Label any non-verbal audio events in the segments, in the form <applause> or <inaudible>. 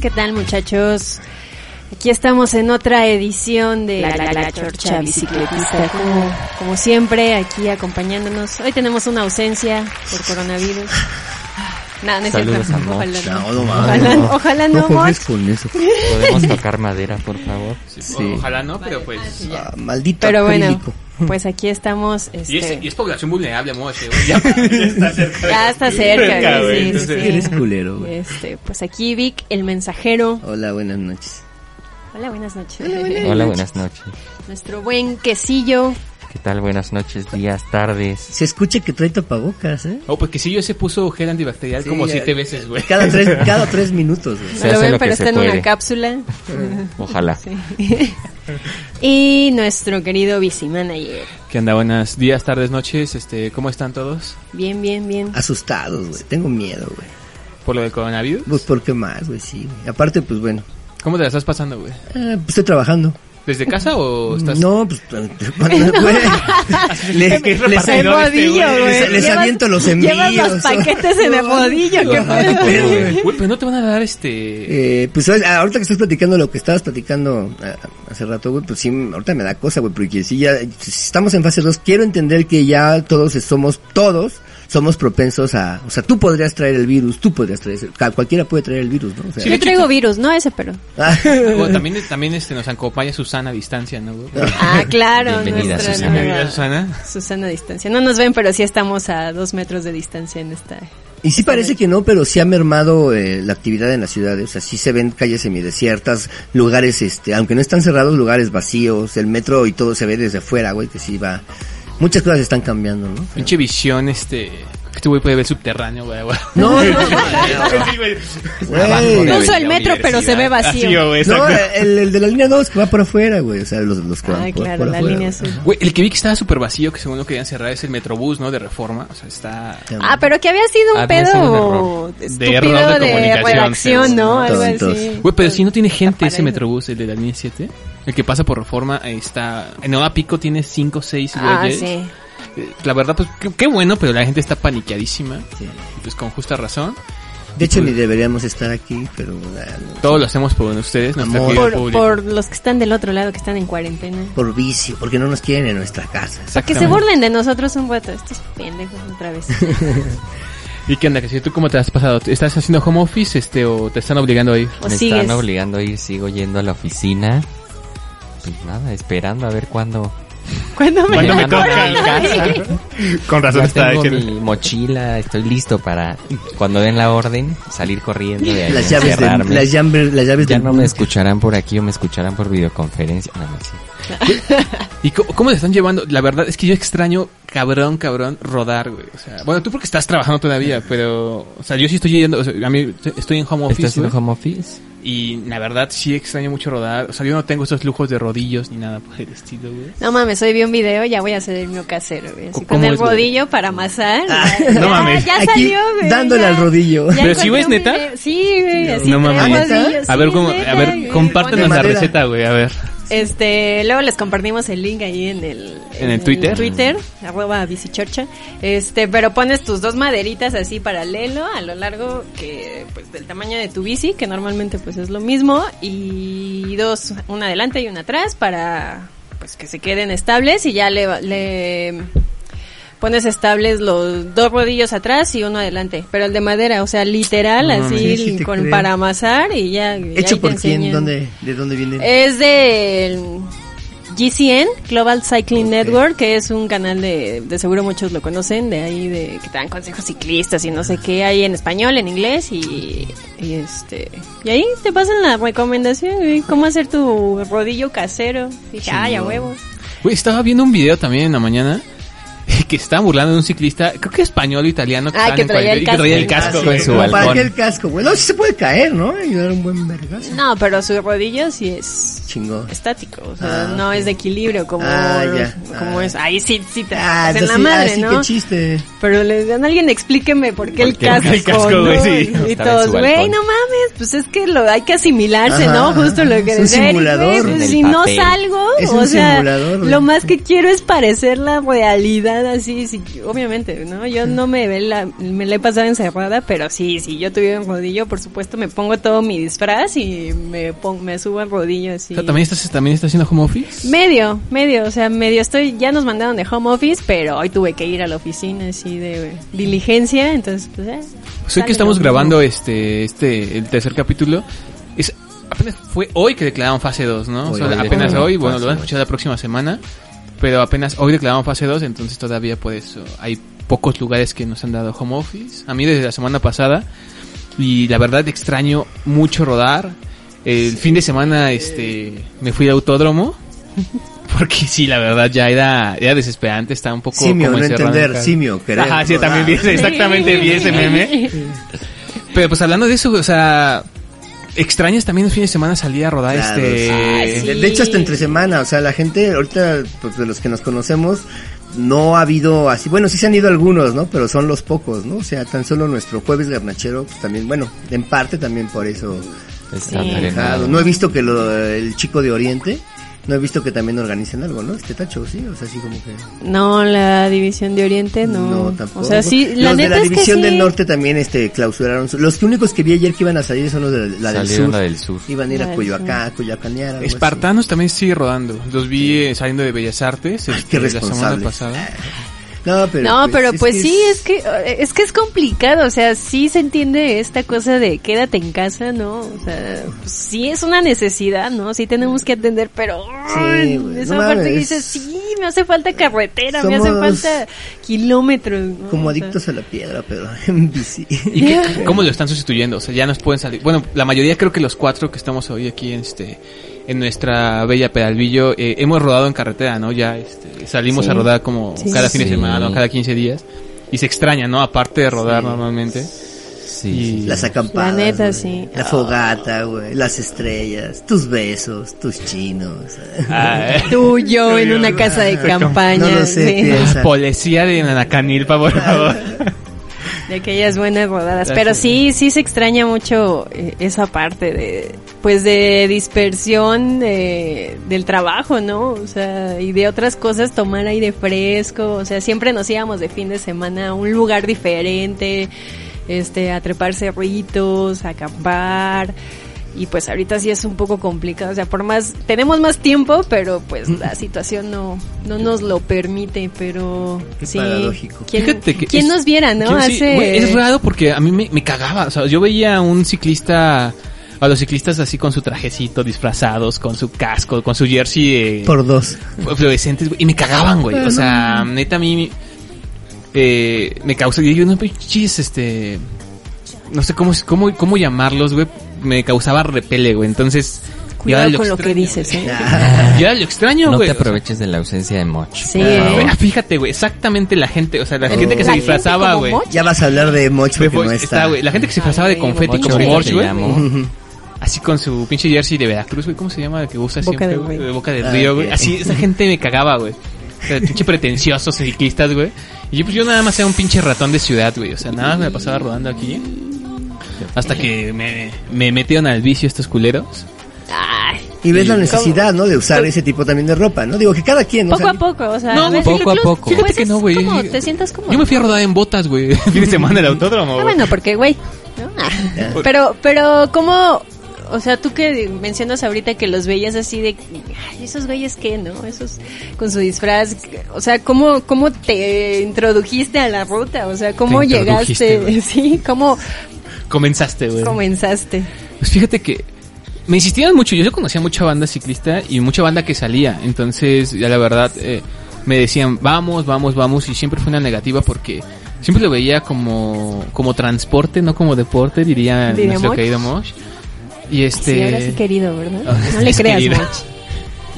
¿Qué tal muchachos? Aquí estamos en otra edición de La, la, la Chorcha Bicicletista, como, como siempre, aquí acompañándonos. Hoy tenemos una ausencia por coronavirus. No, no es cierto. Saludos a Moch. Ojalá no. No, no, Ojalá, no. ojalá no, No juegues Moch. con eso. Podemos tocar madera, por favor. Sí. Ojalá no, pero pues... Ah, maldito Pero bueno, acrílico. Pues aquí estamos. Y es, Este, y es población vulnerable, Moche. güey. <laughs> Ya, ya está cerca. ya está cerca, Cerca, sí, sí, sí. Eres culero, güey. Este, pues aquí Vic, el mensajero. Hola, buenas noches. Hola, buenas noches. Hola, buenas noches. Nuestro buen quesillo. ¿Qué tal? Buenas noches, días, tardes. Se escucha que trae tapabocas, ¿eh? Oh, pues que sí, yo se puso gel antibacterial como Sí, siete eh, veces, güey. Cada tres, <laughs> cada tres minutos, güey. No Se lo ven, lo pero está en una cápsula. <laughs> Ojalá. Sí. <laughs> y nuestro querido Bici Manager. ¿Qué onda? Buenas días, tardes, noches. Este, ¿Cómo están todos? Bien, bien, bien. Asustados, güey. Tengo miedo, güey. ¿Por lo del coronavirus? Pues, ¿por qué más, güey? Sí. Aparte, pues, bueno. ¿Cómo te la estás pasando, güey? eh, pues, estoy trabajando. ¿Desde casa o estás...? No, pues. <laughs> Les, ¿Qué les- El repartidor este, güey? aviento los Llevas los envíos. paquetes en el modillo. ¿Qué güey. Pero no te van a dar este... Eh, pues ¿sabes? ahorita que estás platicando lo que estabas platicando ah, hace rato, güey, pues sí, ahorita me da cosa, güey, porque si ya si estamos en fase 2, quiero entender que ya todos somos, todos somos propensos a, o sea, tú podrías traer el virus, tú podrías traer, cualquiera puede traer el virus, ¿no? O sea, Sí, Yo traigo virus, no ese, pero. ah, Bueno, también, <laughs> también este, nos acompaña Susana a distancia, ¿no? Ah, claro. Bienvenida, nuestra Susana. Bienvenida, Susana. Susana a distancia. No nos ven, pero sí estamos a dos metros de distancia en esta. y sí parece que no, pero sí ha mermado eh, la actividad en las ciudades, o sea, sí se ven calles semidesiertas, lugares, este, aunque no están cerrados, lugares vacíos, el metro y todo se ve desde afuera, güey, que sí va, muchas cosas están cambiando, ¿no? Pinche visión, este... Este güey puede ver subterráneo, güey. güey. No, no, <laughs> No uso el metro, pero se ve vacío. No, el, el de la línea 2 que va por afuera, güey. O sea, los, los que van Ah, por, claro, por la afuera, línea güey. azul. Güey, el que vi que estaba súper vacío, que según lo querían cerrar, es el Metrobús, ¿no? De Reforma. O sea, está... Ah, pero que había sido un Había sido un pedo error. De error de de, comunicación, redacción, ¿no? Algo así. Güey, pero si no tiene gente ese. Metrobús, el de la línea 7. El que pasa por Reforma está... En hora pico tiene 5 o 6 Ah, güeyes. sí. Eh, La verdad, pues qué, qué bueno, pero la gente está paniqueadísima. Sí. Pues con justa razón. De hecho, ni deberíamos estar aquí, pero... ah, no. Todo lo hacemos por ustedes, Por, por los que están del otro lado, que están en cuarentena. Por vicio, porque no nos quieren en nuestra casa. Para que se burlen de nosotros un rato. Estos pendejos otra vez. <laughs> ¿Y qué onda? Que si tú cómo te has pasado? ¿Estás haciendo home office este o te están obligando a ir? O Me sigues. están obligando a ir, sigo yendo a la oficina. Pues nada, esperando a ver cuándo. ¿Cuándo me, ¿Cuándo me toca? mi casa. <laughs> Con razón Ya está tengo diciendo. mi mochila, estoy listo para cuando den la orden salir corriendo de ahí, Las llaves, de, las llaves, las llaves Ya no me escucharán por aquí o me escucharán por videoconferencia. No, no, sí. ¿Y cómo, cómo te están llevando? La verdad es que yo extraño, cabrón, cabrón, rodar, güey. O sea, bueno, tú porque estás trabajando todavía, pero, o sea, yo sí estoy yendo, o sea, a mí estoy en home office, ¿Estás en home office? y la verdad sí extraño mucho rodar. O sea, yo no tengo esos lujos de rodillos ni nada por el estilo, güey. No mames, hoy vi un video, ya voy a hacer el mío casero, güey. Así ¿Cómo con el es, güey? rodillo para amasar. Ah, Ya- no mames. Ya Aquí, salió, güey. dándole ya. al rodillo. ¿Pero sí, güey, es neta? video. Sí, güey, así No mames. rodillos, A ver sí, cómo, neta, a ver, compártenos la receta, güey, a ver. <laughs> Este, luego les compartimos el link ahí en el, ¿En el Twitter? Twitter, arroba bicichorcha. Este, pero pones tus dos maderitas así paralelo a lo largo que, pues, del tamaño de tu bici, que normalmente pues es lo mismo, y dos, una adelante y una atrás para, pues, que se queden estables y ya le, le pones estables los dos rodillos atrás y uno adelante, pero el de madera, o sea, literal, No así, sí, sí con, creo. para amasar y ya. y ¿Hecho por quién? enseñan. ¿Dónde, ¿De dónde viene? Es de GCN, Global Cycling. Network, que es un canal de, de seguro muchos lo conocen, de ahí de que te dan consejos ciclistas y no sé qué, hay en español, en inglés y, y este y ahí te pasan la recomendación, güey, cómo hacer tu rodillo casero. Dije, ay, a huevo. Güey, estaba viendo un video también en la mañana <laughs> que estaban burlando de un ciclista, creo que español o italiano, que, Ah, que en traía el y que traía el casco. casco, Ah, sí, güey. en su Como ¿Para balcón. qué el casco, güey? No, sí se puede caer, ¿no? Y dar un buen vergazo. No, pero su rodillo sí es Chingón. estático, o sea, Ah, no es de equilibrio como, Ah, ya. como Ah. es, ahí sí, sí te Ah, hacen la madre, ah, sí, ¿no? qué chiste. Pero le dan alguien explíqueme por qué el ¿Por qué casco, el casco, ¿no? güey? Sí. Y en todos, güey, balcón. no mames, pues es que lo hay que asimilarse, Ajá, ¿no? Justo lo que es un simulador. pues En el si no salgo, o sea, simulador, lo más que quiero es parecer la realidad verdad, así, sí, obviamente, ¿no? Yo no me, ve la, me la he pasado encerrada, pero sí, si yo tuviera un rodillo, por supuesto, me pongo todo mi disfraz y me pongo, me subo al rodillo así. O sea, ¿también estás, también estás haciendo home office? Medio, medio, o sea, medio estoy, ya nos mandaron de home office, pero hoy tuve que ir a la oficina así de diligencia, entonces, pues, eh, Pues que estamos grabando este, este, el tercer capítulo, es, apenas fue hoy que declararon fase 2, ¿no? O sea, hoy apenas hoy, bueno, lo van a escuchar la próxima semana, pero apenas hoy declararon fase 2, entonces todavía por eso hay pocos lugares que nos han dado home office. A mí desde la semana pasada, y la verdad extraño mucho rodar. El fin de semana, este, me fui de autódromo. <laughs> Porque sí, la verdad ya era, era desesperante, estaba un poco Simio, como no entender, simio, querer. Ajá, sí, también vi exactamente vi ese meme. Pero pues hablando de eso, o sea, extrañas también el fin de semana salir a rodar Claro, este... Ay, sí. De, de hecho, hasta entre semana, o sea, la gente, ahorita, pues de los que nos conocemos, no ha habido así, bueno, sí se han ido algunos, ¿no? Pero son los pocos, ¿no? O sea, tan solo nuestro jueves garnachero, pues también, bueno, en parte también por eso. Está Sí. no he visto que lo, el chico de Oriente, no he visto que también organicen algo, ¿no? Este tacho, sí, o sea, así como que... No, la división de Oriente no. No, tampoco. O sea, sí, la los neta de la es que división sí. del norte también este clausuraron. su- Los que únicos que vi ayer que iban a salir son los de la del Salieron sur. la del sur. Iban a ir La a del Coyoacán, Coyoacanear. algo así. Espartanos también sigue rodando. Los vi eh, saliendo de Bellas Artes Ay, este, qué la semana responsables. pasada. No, pero no, pero pues es- sí, es que es que es complicado, o sea, sí se entiende esta cosa de quédate en casa, ¿no? O sea, pues, sí es una necesidad, ¿no? Sí tenemos que atender, pero Sí, ay, güey, esa no parte que dices, sí, me hace falta carretera, me hace falta kilómetros, ¿no? Como O sea, adictos a la piedra, pero <laughs> en bici. ¿Y qué- <laughs> cómo lo están sustituyendo? O sea, ya nos pueden salir. Bueno, la mayoría creo que los cuatro que estamos hoy aquí en este en nuestra bella Pedalvillo eh, hemos rodado en carretera, ¿no? Ya este, salimos Sí. a rodar como Sí. cada fin de semana o cada 15 días y se extraña, ¿no? Aparte de rodar normalmente. Sí, Y-. Las acampadas. La neta, sí. La fogata, güey. Las estrellas. Tus besos. Tus chinos. Ah, <laughs> Tú, yo en una casa de campaña, No lo sé, sí. <laughs> Policía de Nanacanilpa, por <laughs> favor. De aquellas buenas rodadas. Pero sí, sí se extraña mucho eh, esa parte de, pues de dispersión de, del trabajo, ¿no? O sea, y de otras cosas, tomar aire fresco. O sea, siempre nos íbamos de fin de semana a un lugar diferente, este, a trepar cerritos, a acampar. Y pues ahorita sí es un poco complicado, o sea, por más, tenemos más tiempo, pero pues la situación no, no nos lo permite, pero Qué sí. paradójico. ¿Quién, Fíjate que quién es- nos viera, no? ¿Quién- sí, Hace... güey, es raro porque a mí me, me cagaba. O sea, yo veía a un ciclista, a los ciclistas así con su trajecito, disfrazados, con su casco, con su jersey eh, Por dos. fluorescentes, güey, y me cagaban, güey. O sea, neta a mí eh, me causa, y yo no pinches, este, no sé cómo, cómo, cómo llamarlos, güey, me causaba repele, güey. Entonces, Cuidado con lo que dices, ¿eh? <laughs> Yo era lo extraño, No güey. te o sea, aproveches de la ausencia de Moch. Sí. Ah, Fíjate, güey, exactamente la gente, o sea, la gente que se disfrazaba, güey. Moch. Ya vas a hablar de Moch porque no está, está. güey, la gente que se disfrazaba de confeti Moch, como te güey. <laughs> Así con su pinche jersey de Veracruz, güey. ¿Cómo se llama? El que usa Boca siempre. De Boca del Ah, Río, güey. Así, esa gente me cagaba, güey. O sea, pinche pretenciosos ciclistas, güey. Y yo, pues yo nada más era un pinche ratón de ciudad, güey. O sea, nada más me pasaba rodando aquí. Hasta que me, me metieron al vicio estos culeros. Ay, Y ves la ¿Cómo? necesidad, ¿no? De usar ese tipo también de ropa, ¿no? Digo que cada quien, ¿no? poco O sea, a poco, o sea, No, poco a poco. Fíjate pues que es no, güey. como, te sientas como Yo me fui a rodar en botas, güey. <laughs> Fin de semana en el autódromo, Ah, bueno, porque güey, ¿no? Ah. Pero, pero, ¿cómo? O sea, tú que mencionas ahorita que los veías así de, ay, esos güeyes qué, ¿no? Esos con su disfraz, o sea, ¿cómo, cómo te introdujiste a la ruta? O sea, ¿cómo llegaste? <laughs> Sí, ¿cómo Comenzaste, güey. comenzaste? Pues fíjate que me insistían mucho. Yo conocía mucha banda ciclista y mucha banda que salía. Entonces, ya la verdad, eh, me decían, vamos, vamos, vamos. Y siempre fue una negativa porque siempre lo veía como, como transporte, no como deporte, diría, Diría nuestro querido Mosh. Y este. Sí, ahora sí querido, ¿verdad? No le creas. Moch.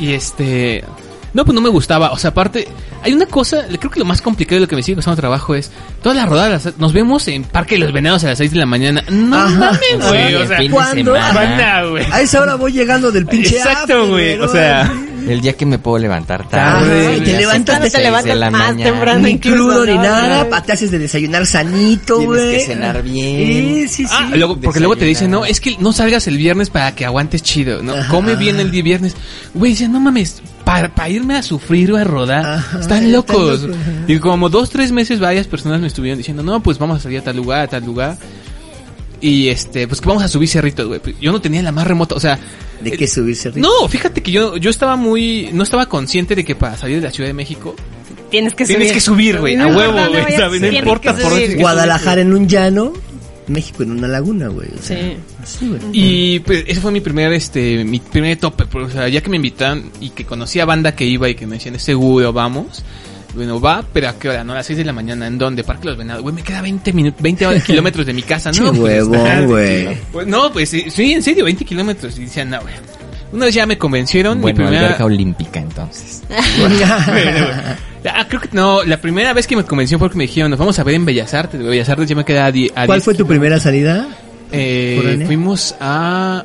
Y este. No, pues no me gustaba. O sea, aparte, hay una cosa, creo que lo más complicado de lo que me sigue costando trabajo es todas las rodadas. Nos vemos en Parque de los Venados a las 6 de la mañana. No mames, güey. Sí, O sea, ¿cuándo? semana. A esa hora voy llegando del pinche Exacto, güey, o sea, El día que me puedo levantar tarde. te levantas- te levantas la más mañana. temprano. Ni incluso, crudo ni nada, te haces de desayunar sanito, Tienes güey. que cenar bien. Sí, sí, sí. Ah, luego, porque luego te dicen, no, es que no salgas el viernes para que aguantes chido, ¿no? Ajá. Come bien el día viernes. Güey, dice, no mames, para irme a sufrir o a rodar. Ajá, están locos. Y como dos, tres meses varias personas me estuvieron diciendo, no, pues vamos a salir a tal lugar, a tal lugar. Y este, pues que vamos a subir cerritos, güey. Yo no tenía la más remota, o sea, ¿De qué subirse arriba? no, fíjate que yo, yo estaba muy, no estaba consciente de que para salir de la Ciudad de México Tienes que Tienes subir. que subir, güey, No a huevo, güey, ¿sabes? No tienes importa por subir. dónde- Guadalajara en un llano, México en una laguna, güey. O sea, Sí. Así, güey. Y pues ese fue mi primer, este, mi primer tope, pues, o sea, ya que me invitan y que conocía banda que iba y que me decían, es seguro, vamos. Bueno, va, pero ¿a qué hora? No, a las 6 de la mañana, ¿en dónde? Parque Los Venados. Güey, me queda 20 minutos, 20 kilómetros de mi casa, ¿no? Pues, huevón, güey. pues, no, pues sí, sí, en serio, 20 kilómetros. Y decían, no, güey. Una vez ya me convencieron, mi Bueno, primera... alberca olímpica entonces. <laughs> Ah, creo que no, la primera vez que me convenció fue que me dijeron, nos vamos a ver en Bellas Artes. Bellas Artes ya me queda a, a ¿Cuál 10 fue tu primera salida? Eh, fuimos a...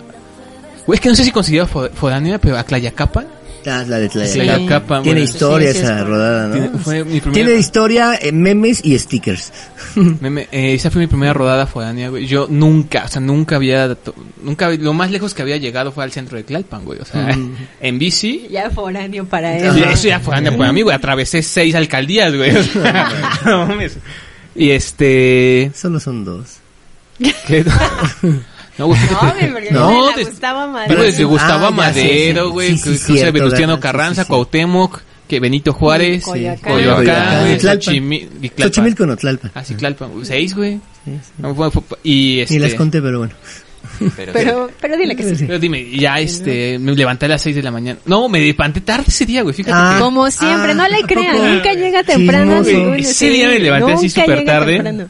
Güey, es que no sé si considero fo- foránea, pero a Tlayacapan. Ah, la de Tlayacapan. Tlayacapan, Tiene bueno. historia Sí, sí, esa es- rodada, Tiene- ¿no? fue mi primera... Tiene historia, eh, memes y stickers. <laughs> me- me- eh, esa fue mi primera rodada foránea, güey. Yo nunca, o sea, nunca había... to- Nunca, lo más lejos que había llegado fue al centro de Tlalpan, güey. O sea, Mm. <laughs> en bici... Ya foráneo para Sí, él. eso ya foránea para mí, güey. Atravesé seis alcaldías, güey. <laughs> No mames. Y este... Solo son dos. ¿Qué? No, güey, No, porque No, no, más. Digo, desde Gustavo Ah, sí, Madero, sí. güey, Sí, sí, cierto, Venustiano ¿verdad? Carranza, Sí, sí. Cuauhtémoc, que Benito Juárez, Coyoacán. Coyoacán, Coyoacán. Xochimilco no, Tlalpan. Ah, sí, Tlalpan, seis, güey. Sí, sí. No, fue- fue- y este... Ni las conté, pero bueno. Pero, Pero, pero dile que sí. Pero dime, ya este, me levanté a las seis de la mañana. No, me levanté tarde ese día, güey, fíjate Ah. que... Como siempre, Ah, no le ¿a crean, nunca llega temprano. Chismoso. ninguno, Ese sí, día me levanté así súper tarde. temprano.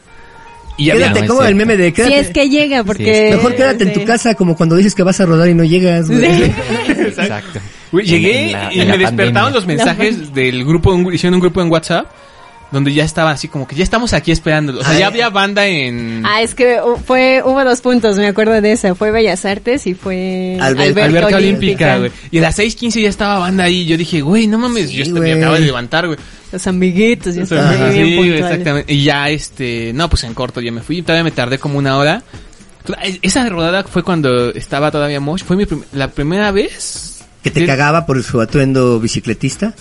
Y ya Quédate no, como el meme de Si quédate. es que llega, porque... Mejor quédate en tu casa como cuando dices que vas a rodar y no llegas. <laughs> Exacto. Llegué En la- y me despertaron los mensajes del grupo, hicieron un grupo en WhatsApp donde ya estaba así como que ya estamos aquí esperándolo. O sea, Ay. ya había banda en Ah, es que fue, hubo dos puntos, me acuerdo de esa. Fue Bellas Artes y fue Alber- Alberca, Olímpica, güey. Y a las 6.15 ya estaba banda ahí. Yo dije, güey, no mames, Sí, yo este- güey. me acabo de levantar, güey. Los amiguitos, ya sí, puntuales. exactamente. Y ya, este, no, pues en corto ya me fui. Todavía me tardé como una hora. Esa rodada fue cuando estaba todavía Mosh. Fue mi prim- la primera vez. Que te cagaba por su atuendo bicicletista.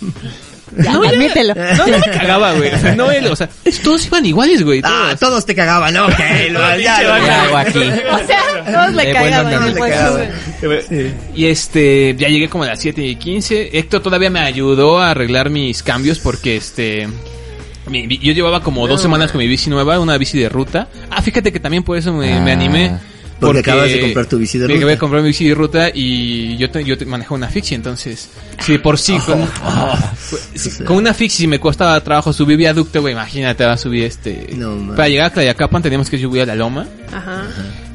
<laughs> Ya, No, ya- admítelo. No, no me cagaba, güey. O sea, no él, o sea, todos iban iguales, güey. Ah, Todos. todos te cagaban, ¿no? Ok, <laughs> lo- ya. ¿Qué hago aquí? <laughs> O sea, todos le Eh, cagaban. ¿no? le cagaban. Y este, ya llegué como a las 7 y 15. Héctor todavía me ayudó a arreglar mis cambios porque este. mi- yo llevaba como dos semanas con mi bici nueva, una bici de ruta. Ah, fíjate que también por eso me, me Ah. animé. Porque acabas de comprar tu bici de me ruta. acabé de comprar mi bici de ruta y yo, te- yo te- manejo una fixie, entonces, si de por sí con, <laughs> si- con una fixie me costaba trabajo subir viaducto, güey, imagínate, va a subir este... No, para llegar a Tlayacapan teníamos que subir a la loma. Ajá.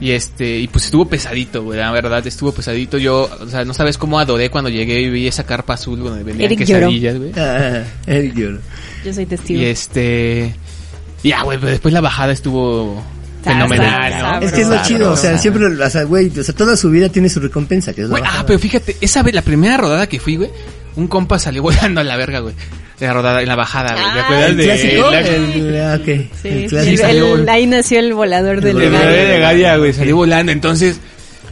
Y este, y pues estuvo pesadito, güey, la verdad, estuvo pesadito. Yo, o sea, no sabes cómo adoré cuando llegué y vi esa carpa azul donde vendían Eric quesadillas, güey. Ah, Eric lloró. Yo soy testigo. Y este, ya, güey, pero después la bajada estuvo fenomenal, ¿no? Es que es lo chido, o sea, siempre, o sea, güey, o sea, toda su vida tiene su recompensa, que es Güey, ah, pero fíjate, esa vez, la primera rodada que fui, güey, un compa salió <laughs> volando a la verga, güey. En la rodada, en la bajada, güey. ¿Te Ah, acuerdas ¿El de clásico? la- El, ah, ok. Sí, el sí, clásico. el- ahí nació el volador del El de volador. De Galia, güey, salió volando. Entonces,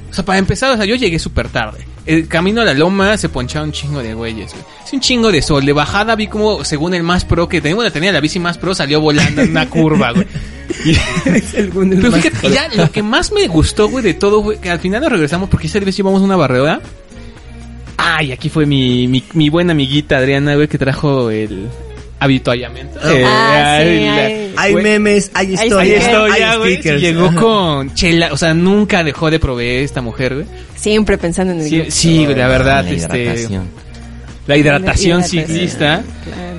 o sea, para empezar, o sea, yo llegué súper tarde. El camino a la loma se ponchaba un chingo de güeyes, güey. Es un chingo de sol. De bajada vi como, según el más pro que tenemos, la tenía la bici más pro, salió volando en una curva, güey. <laughs> Y- Según el Pero fíjate, ya lo que más me gustó, güey, de todo, güey, que al final nos regresamos porque esa vez llevamos una barredora. Ay, aquí fue mi, mi, mi buena amiguita Adriana, güey, que trajo el habituallamiento. Ah, Eh, Ah, sí. Hay güey, memes, hay stickers. estoy, ya, hay güey. stickers. Llegó con chela, o sea, nunca dejó de proveer esta mujer, güey. Siempre pensando en el Sí, sí, la verdad, La este, hidratación. la hidratación La hidratación. ciclista. Claro.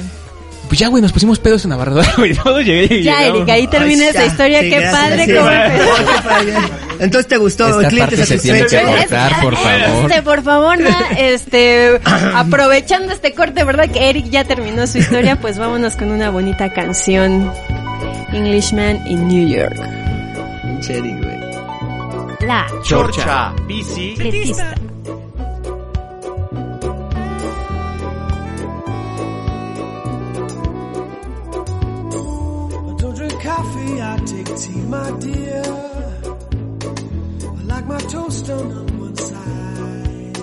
Pues ya, güey, nos pusimos pedos en la barredora, <laughs> güey. Todo llegué y Ya, llegamos. Erika, ahí termina Ay, esta ya. historia. Sí, Qué gracias, padre sí. cómo empezó. <laughs> Entonces te gustó, Esta el cliente parte se tiene que satisfecho. cortar, por favor. Este, por favor, na, este, <laughs> aprovechando este corte, ¿verdad? Que Eric ya terminó su historia, pues vámonos con una bonita canción. Englishman in New York. Cherry, güey. La Chorcha, bici. Coffee, I take tea, my dear. I like my toast on one side.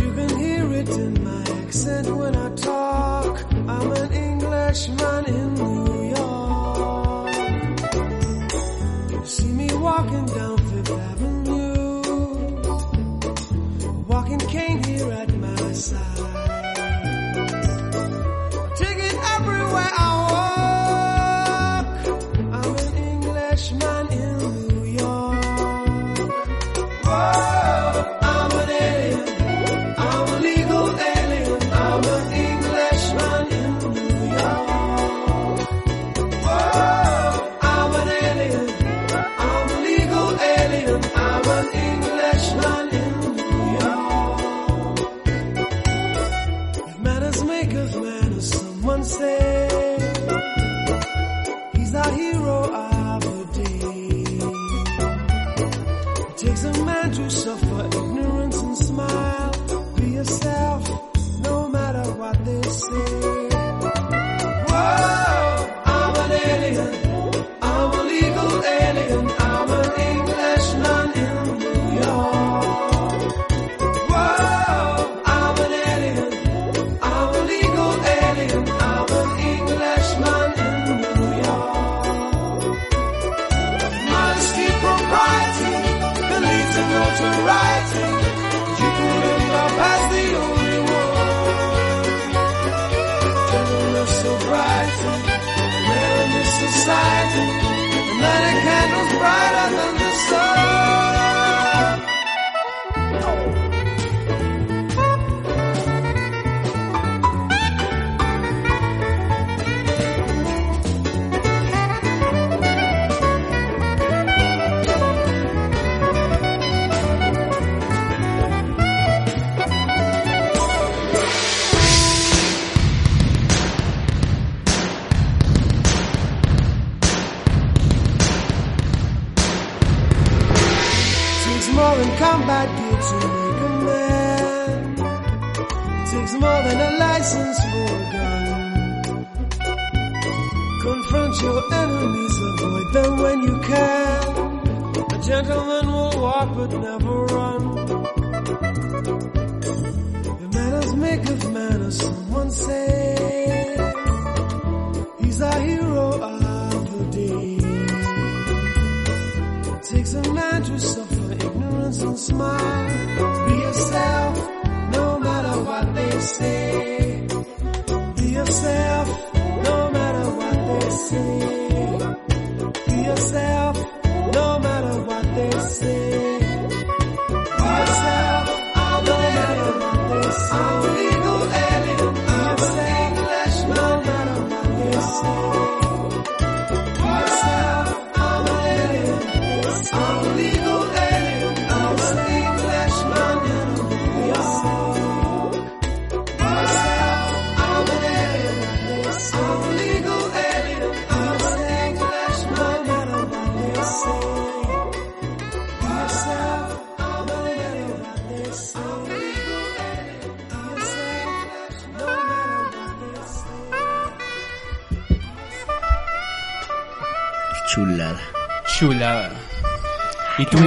You can hear it in my accent when I talk. I'm an Englishman in New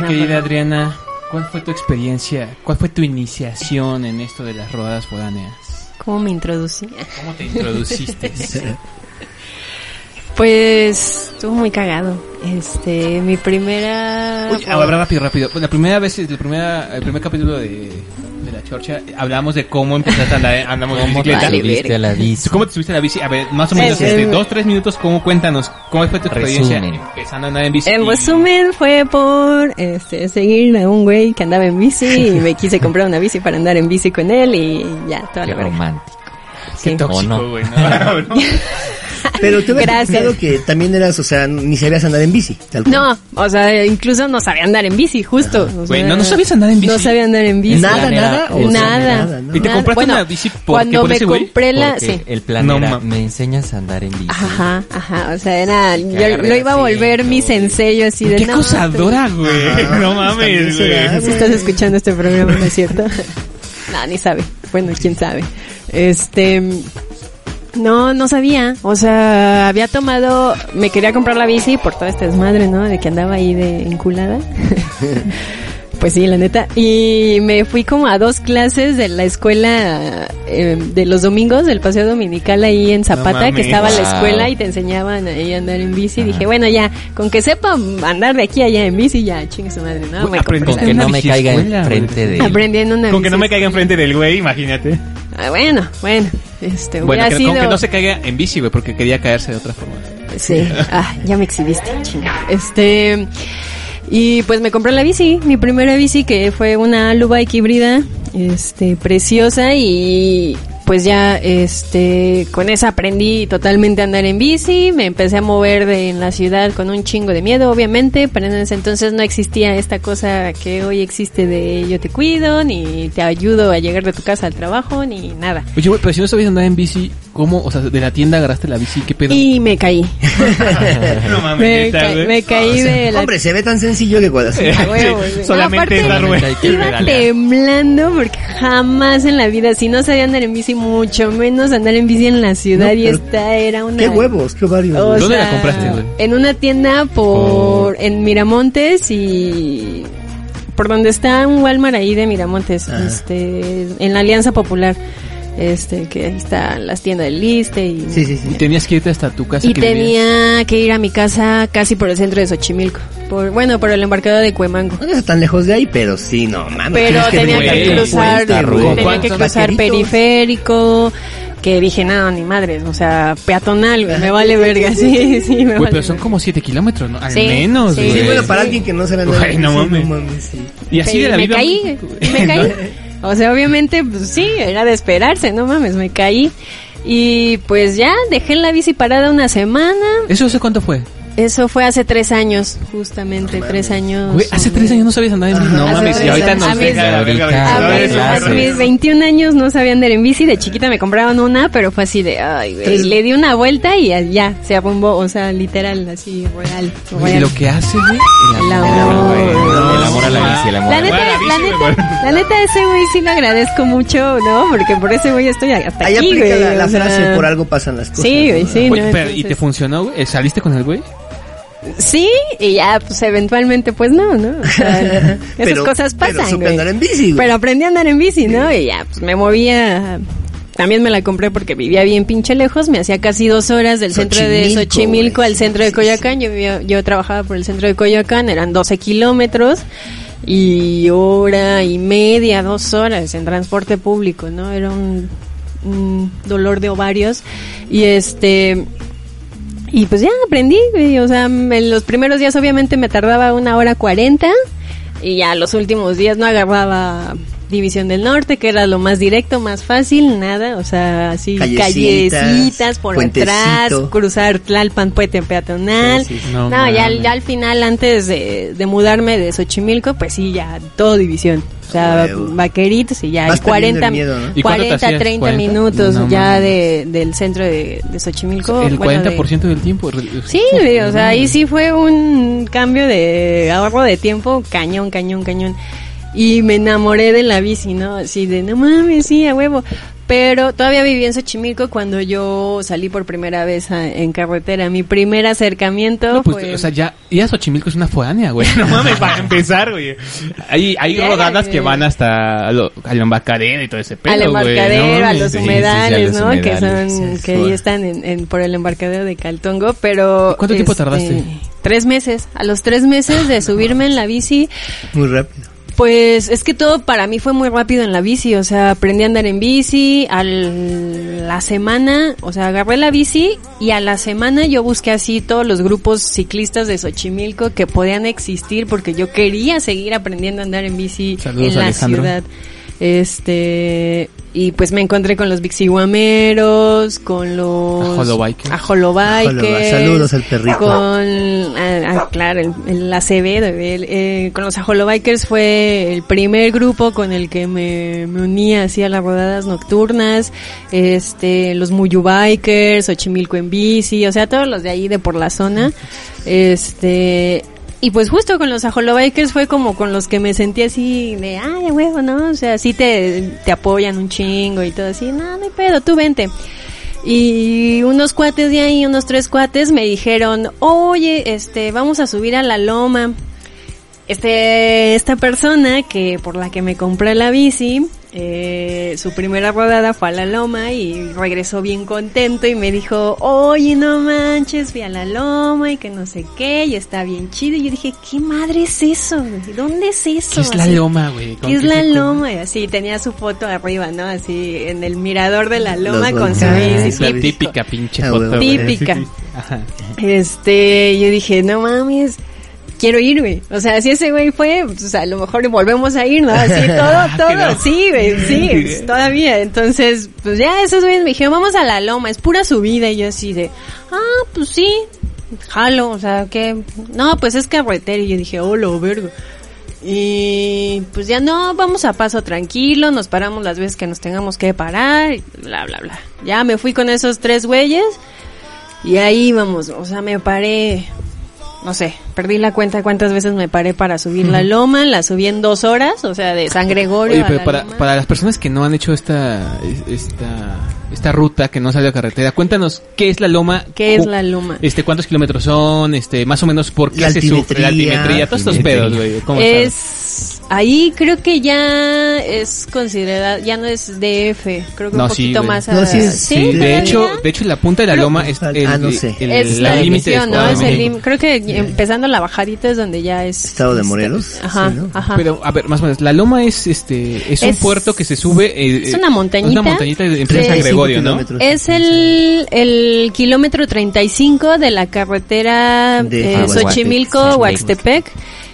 querida Adriana, cuál fue tu experiencia? ¿Cuál fue tu iniciación en esto de las rodadas foráneas? ¿Cómo me introducí? ¿Cómo te introduciste? <laughs> Pues estuvo muy cagado. Este, mi primera. Oye, ahora rápido, rápido. La primera vez, el, primera, el primer capítulo de, La Chorcha, hablamos de cómo empezaste a andar, andamos en ¿Cómo te bicicleta. Vale, subiste verga. a la bici? ¿Cómo te subiste a la bici? A ver, más o menos, este, dos, tres minutos, ¿cómo cuéntanos? ¿Cómo fue tu experiencia Resumen. empezando a andar en bici? El Y- resumen fue por este, seguir a un güey que andaba en bici y me quise comprar una bici para andar en bici con él y ya, toda Qué la romántico. Sí. Qué tóxico, ¿O no? güey, ¿no? Pero te habías Gracias. explicado que también eras, o sea, ni sabías andar en bici. Tal cual. No, o sea, incluso no sabía andar en bici, justo. O Güey, ¿no- no sabías andar en bici? No sabía andar en bici. Nada, nada. o sea, nada. ¿no? ¿Y te compraste Bueno, una bici por- cuando por me ese güey? compré la, Porque sí. el plan No, era, me enseñas a andar en bici. Ajá, ajá, o sea, era, yo lo iba a volver mi sensei así de Qué no, acosadora, güey. Ajá, <laughs> No mames, güey. Si estás escuchando este programa, ¿no es cierto? <laughs> no, ni sabe. Bueno, quién sabe. Este, no, no sabía. O sea, había tomado, me quería comprar la bici por todo este desmadre, ¿no? De que andaba ahí de enculada. <laughs> Pues sí, la neta. Y me fui como a dos clases de la escuela eh, de los domingos, del paseo dominical ahí en Zapata, que estaba la escuela y te enseñaban ahí a andar en bici. Dije, bueno, ya, con que sepa andar de aquí a allá en bici, ya, chingue su madre, ¿no? Me Con que una no me caiga enfrente de... Aprendí en una Con que no me bici. caiga enfrente del güey, imagínate. Ah, bueno, bueno, este, Bueno, que, sido... que no se caiga en bici, güey, porque quería caerse de otra forma. Sí, <laughs> ah, ya me exhibiste, chinga. Este, y pues me compré la bici, mi primera bici que fue una Alu Bike híbrida, este, preciosa y pues ya, este, con esa aprendí totalmente a andar en bici, me empecé a mover de, en la ciudad con un chingo de miedo, obviamente, pero en ese entonces no existía esta cosa que hoy existe de yo te cuido, ni te ayudo a llegar de tu casa al trabajo, ni nada. Oye, si no sabías andar en bici, ¿cómo? O sea, de la tienda agarraste la bici, ¿qué pedo? Y me caí. <laughs> No mames, Me, ca- me caí de la Hombre, se ve tan sencillo que cuando... Sí, solamente dar que Iba temblando porque jamás en la vida, si no sabía andar en bici, mucho menos andar en bici en la ciudad No, y esta era una... Qué huevos, qué. O güey. ¿Dónde la compraste, güey? En una tienda por... en Miramontes y... por donde está un Walmart ahí de Miramontes, Ajá. este, en la Alianza Popular. Este, que ahí están las tiendas del Liste y... Sí, sí, Y sí. tenías que irte hasta tu casa. Y que vivías. tenía que ir a mi casa casi por el centro de Xochimilco. Por, bueno, por el embarcadero de Cuemango. No está tan lejos de ahí, pero sí, no mames. Pero tienes tenía que cruzar, puesta, ¿con güey. tenía que cruzar periférico, que dije, no, ni madres, o sea, peatonal, güey, me vale <laughs> verga, sí, sí, me Güey, vale pero son verga. como 7 kilómetros, ¿no? Al Sí, menos, sí. güey. Sí, bueno, para alguien que no sabe andar Güey, no mames. mames, sí. Y así Sí, de la me vida. caí, me <laughs> caí. O sea, obviamente, pues sí, era de esperarse, no mames, me caí. Y pues ya, dejé la bici parada una semana. ¿Eso hace cuánto fue? Eso fue hace tres años, justamente, tres años. Güey, hace tres años no sabías andar en bici. No mames, y ahorita años. nos A mis- deja A mis, clases. a mis 21 años no sabía andar en bici, de chiquita me compraban una, pero fue así de, ay, güey, le di una vuelta y ya, se arrumbó, o sea, literal, así, real, Y real. lo que hace, güey. El amor. No, El amor a la bici, el amor La a la neta, la neta, la neta, ese güey sí le agradezco mucho, ¿no? Porque por ese güey estoy hasta Ahí aquí, aplica güey. la, frase, por algo pasan las cosas. Sí, güey, ¿no? sí. Güey, no, pero, ¿Y te funcionó, güey? ¿Saliste con el güey? Sí, y ya, pues eventualmente, pues no, ¿no? O sea, <laughs> esas Pero- cosas pero pasan, supe güey. andar en bici, güey. Pero aprendí a andar en bici, ¿no? Y ya, pues me movía. También me la compré porque vivía bien pinche lejos. Me hacía casi dos horas del centro de Xochimilco, güey. al centro de Coyoacán. Yo, vivía- yo trabajaba por el centro de Coyoacán, eran 12 kilómetros. Y hora y media, dos horas en transporte público, ¿no? Era un, un dolor de ovarios. Y este. Y pues ya aprendí, güey. O sea, en los primeros días obviamente me tardaba una hora cuarenta. Y ya los últimos días no agarraba División del Norte, que era lo más directo, más fácil, nada. O sea, así Callecitas, callecitas por puentecito. atrás, cruzar Tlalpan, puente peatonal. Sí, sí, sí. No No, ya, al final, antes de, de mudarme de Xochimilco, pues sí, ya todo división. O sea, vaqueritos y ya Vas y 40, perdiendo el miedo, ¿no? ¿Y cuánto te 40 hacías? 30 ¿40? minutos No ya de, del centro de, de Xochimilco. El bueno, de- 40% del tiempo. Sí, o sea, ahí sí fue un cambio de ahorro de tiempo cañón, cañón, cañón. Y me enamoré de la bici, ¿no? Así de, no mames, sí, a huevo. Pero todavía viví en Xochimilco cuando yo salí por primera vez a- en carretera. Mi primer acercamiento No, pues, fue... o sea, ya, ya Xochimilco es una foránea, güey. <laughs> No mames, para empezar, güey. Hay, hay rodadas que van hasta lo- al embarcadero y todo ese pedo, al embarcadero, No a los sí, sí, sí, a humedales, los ¿no? Que son, sí, que ahí están en, en- por el embarcadero de Caltongo, pero... ¿Y cuánto tiempo este, tardaste? Tres meses. A los tres meses de <laughs> subirme en la bici, Muy rápido. Pues es que todo para mí fue muy rápido en la bici, o sea, aprendí a andar en bici, a la semana, o sea, agarré la bici y a la semana yo busqué así todos los grupos ciclistas de Xochimilco que podían existir porque yo quería seguir aprendiendo a andar en bici Saludos, en la Alejandro. ciudad. Este, y pues me encontré con los Bixiguameros, con los Ajolobikers. Ajolobikers, saludos al perrito. Con, ah, ah, claro, el, el Acevedo, el- eh, con los Ajolobikers fue el primer grupo con el que me, me unía así a las rodadas nocturnas, este, los Muyubikers, Xochimilco en bici, o sea, todos los de ahí de por la zona, este, y pues justo con los Ajolobikers fue como con los que me sentí así de, ay, huevo, ¿no? O sea, sí te, te apoyan un chingo y todo así, no, no hay pedo, tú vente. Y unos cuates de ahí, unos tres cuates, me dijeron, oye, este, vamos a subir a la loma. Este, esta persona que por la que me compré la bici, eh, su primera rodada fue a la loma y regresó bien contento y me dijo, oye, no manches, fui a la loma y que no sé qué, y está bien chido. Y yo dije, ¿qué madre es eso? güey? ¿Dónde es eso? ¿Qué es la loma, güey? ¿Qué es la loma? Y así tenía su foto arriba, ¿no? Así en el mirador de la loma Los con su volcanes, bici. Es la típica pinche Ah, foto. Típica. Ajá. Este, yo dije, no mames, quiero ir, güey. O sea, si ese güey fue, pues a lo mejor volvemos a ir, ¿no? <laughs> Así, todo, todo, sí, güey, sí, pues, <laughs> todavía. Entonces, pues ya esos güeyes me dijeron, vamos a la loma, es pura subida. Y yo así de, ah, pues sí, jalo, o sea, que, no, pues es carretera. Y yo dije, oh, lo vergo. Y pues ya no, vamos a paso tranquilo, nos paramos las veces que nos tengamos que parar, bla, bla, bla. Ya me fui con esos tres güeyes y ahí vamos, o sea, me paré, no sé, perdí la cuenta de cuántas veces me paré para subir la loma, la subí en dos horas, o sea, de San Gregorio Oye, a pero la para, loma. para las personas que no han hecho esta, esta, esta ruta, que no sale a carretera, cuéntanos qué es la loma. ¿Qué es la loma? Este, cuántos kilómetros son, este, más o menos por qué La se sufre la altimetría, altimetría, todos estos pedos, güey. ¿Cómo sabes? Es ahí creo que ya es considerada, ya no es DF, creo que No, un poquito más No, a- sí es- Sí, Sí, de hecho, de hecho la punta de la loma es Ah, el, no sé. el- es la límite ¿no? Es el creo que empezando la bajadita es donde ya es Estado de este, Morelos, Ajá, sí, ¿no? ajá. Pero, a ver, más o menos, la loma es este, es, un Es- puerto que se sube. eh, es eh, una montañita Una montañita de empresa de- San Gregorio, ¿no? Es el, el kilómetro 35 de la carretera De eh, Aguatepe, Xochimilco, Xochimilco. Huaxtepec.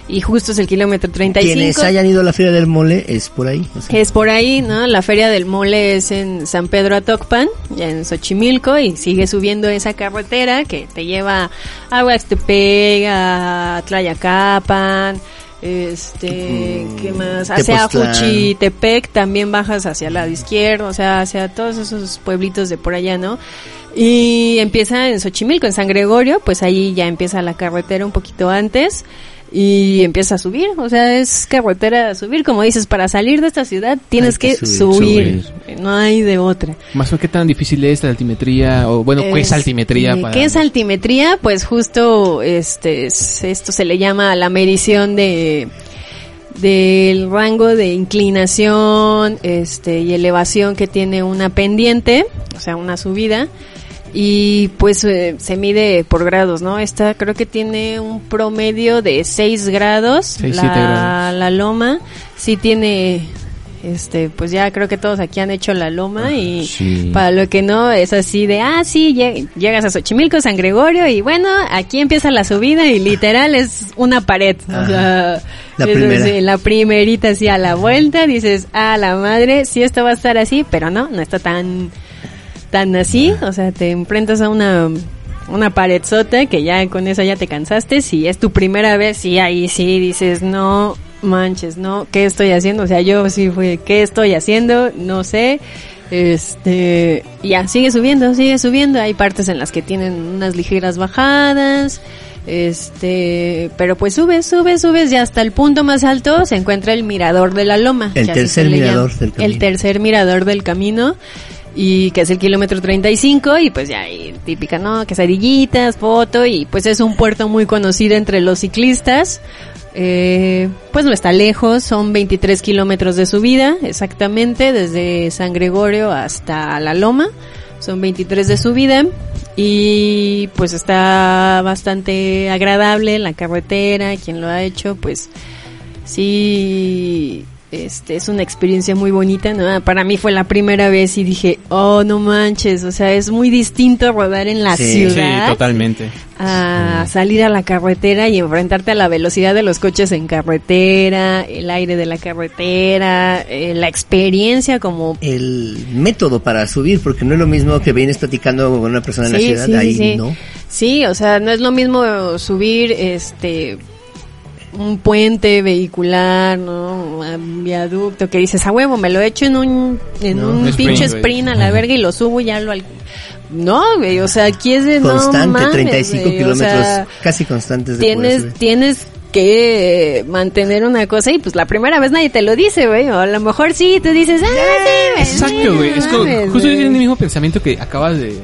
Y justo es el kilómetro 35. Quienes hayan ido a la Feria del Mole es por ahí. o sea, Es por ahí, ¿no? La feria del mole es en San Pedro Atocpan, ya en Xochimilco, y sigue subiendo esa carretera que te lleva a Huaxtepec, a Tlayacapan, este, Mm, ¿qué más? Hacia. Juchitepec también bajas hacia el lado izquierdo, o sea, hacia todos esos pueblitos de por allá, ¿no? Y empieza en Xochimilco, en San Gregorio, pues ahí ya empieza la carretera un poquito antes y empieza a subir, o sea, es carretera a subir, como dices, para salir de esta ciudad tienes que, que subir, no hay de otra. Más o ¿qué tan difícil es la altimetría? O bueno, ¿qué es altimetría? Este, para- ¿Qué es altimetría? Pues justo este es- esto se le llama la medición de del rango de inclinación este y elevación que tiene una pendiente, o sea, una subida y pues eh, se mide por grados, ¿no? Esta creo que tiene un promedio de 6 grados, Seis, la, grados. la loma sí tiene este pues ya creo que todos aquí han hecho la loma y Sí. para lo que no es así de ah sí lle- llegas a Xochimilco San Gregorio y bueno aquí empieza la subida y literal es una pared o sea La es primera. la primerita así a la vuelta dices a la madre sí esto va a estar así pero no no está tan tan así o sea te enfrentas a una una paredzota que ya con eso ya te cansaste. Si es tu primera vez sí ahí sí dices no manches no qué estoy haciendo o sea yo sí fui qué estoy haciendo no sé. Este ya sigue subiendo sigue subiendo. Hay partes en las que tienen unas ligeras bajadas este pero pues subes subes subes y hasta el punto más alto se encuentra el mirador de la loma El tercer llama. mirador del camino. el tercer mirador del camino y que es el kilómetro 35 y pues ya ahí, típica, ¿no? Quesadillitas, foto y pues es un puerto muy conocido entre los ciclistas. Eh, pues no está lejos, son 23 kilómetros de subida, exactamente, desde San Gregorio hasta La Loma, son 23 de subida y pues está bastante agradable la carretera, quien lo ha hecho pues sí este es una experiencia muy bonita, ¿no? Para mí fue la primera vez y dije, "Oh, no manches", o sea, es muy distinto rodar en la Sí, Sí, ciudad totalmente. a salir a la carretera y enfrentarte a la velocidad de los coches en carretera, el aire de la carretera, eh, la experiencia como El método para subir, porque no es lo mismo que vienes platicando con una persona en la ciudad, sí, ahí sí. no. Sí, o sea, no es lo mismo subir este un puente vehicular, ¿no? Un viaducto que dices, a huevo, me lo echo en un en No, un sprint, pinche sprint a la verga y lo subo y ya lo al... No, güey, o sea, aquí es de no Constante, mames, 35 güey, o kilómetros sea, casi constantes de tienes tienes que mantener una cosa y pues la primera vez nadie te lo dice, güey, o a lo mejor sí, tú dices, ah, sí, güey, Exacto, güey. Es como, justo güey". es el mismo pensamiento que acabas de...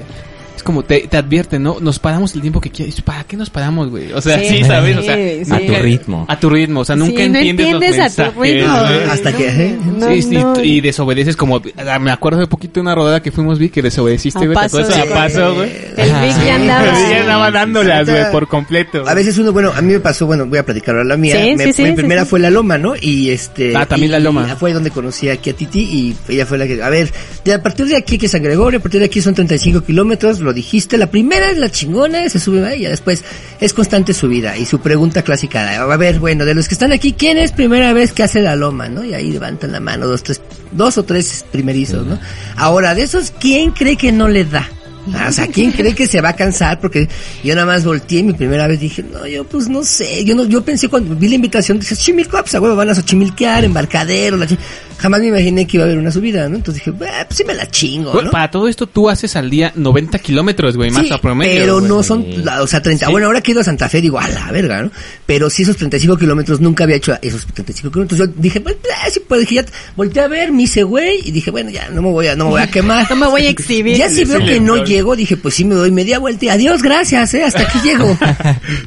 Como te, te advierten, ¿no? Nos paramos el tiempo que quieras. ¿Para qué nos paramos, güey? O sea, Sí, sí, ¿sabes? O sea, sí, A tu ritmo. A tu ritmo, o sea, nunca Sí, no entiendes, los entiendes a tu ritmo. Hasta que, ¿eh? No, sí, sí, no. y desobedeces como... ah, Me acuerdo de poquito de una rodada que fuimos, vi que desobedeciste, güey. ¿Te paso. A paso, güey. El Vic ya andaba. Andaba dándolas, güey, por completo. A veces uno, bueno, a mí me pasó, bueno, voy a platicar ahora la mía. Sí, Me- mi sí, primera sí. fue la Loma, ¿no? Y este. Ah, también y- La Loma. y Fue donde conocí aquí a Titi y ella fue la que, a ver, de a partir de aquí que San Gregorio, a partir de aquí son 35 kilómetros, lo dijiste, la primera es la chingona, se sube y después es constante subida. Y su pregunta clásica, a ver, bueno, de los que están aquí, ¿quién es primera vez que hace la Loma, no? Y ahí levantan la mano, dos, tres, dos o tres primerizos, ¿no? Ahora, de esos, ¿quién cree que no le da? Ah, O sea, ¿quién cree que se va a cansar? Porque yo nada más volteé mi primera vez dije, no, yo pues no sé. Yo no, yo pensé cuando vi la invitación, dije, Chimilco, pues a huevo van a Xochimilquear, embarcadero, la chi-". Jamás me imaginé que iba a haber una subida, ¿no? Entonces dije, "Ah, pues sí me la chingo, ¿no? Para todo esto tú haces al día 90 kilómetros, güey, más Sí, a promedio. pero güey. no son, o sea, 30. Sí. Bueno, ahora que he ido a Santa Fe, digo, a la verga, ¿no? Pero sí, esos 35 kilómetros, nunca había hecho esos 35 kilómetros. Yo dije, pues, ah, sí puedo. Dije, ya, volteé a ver, me hice güey, y dije, bueno, ya, no me voy a, no me voy a quemar. <laughs> No me voy a exhibir. Ya si veo que no llego, dije, pues sí me doy media vuelta y adiós, gracias, eh, hasta aquí llego. <laughs>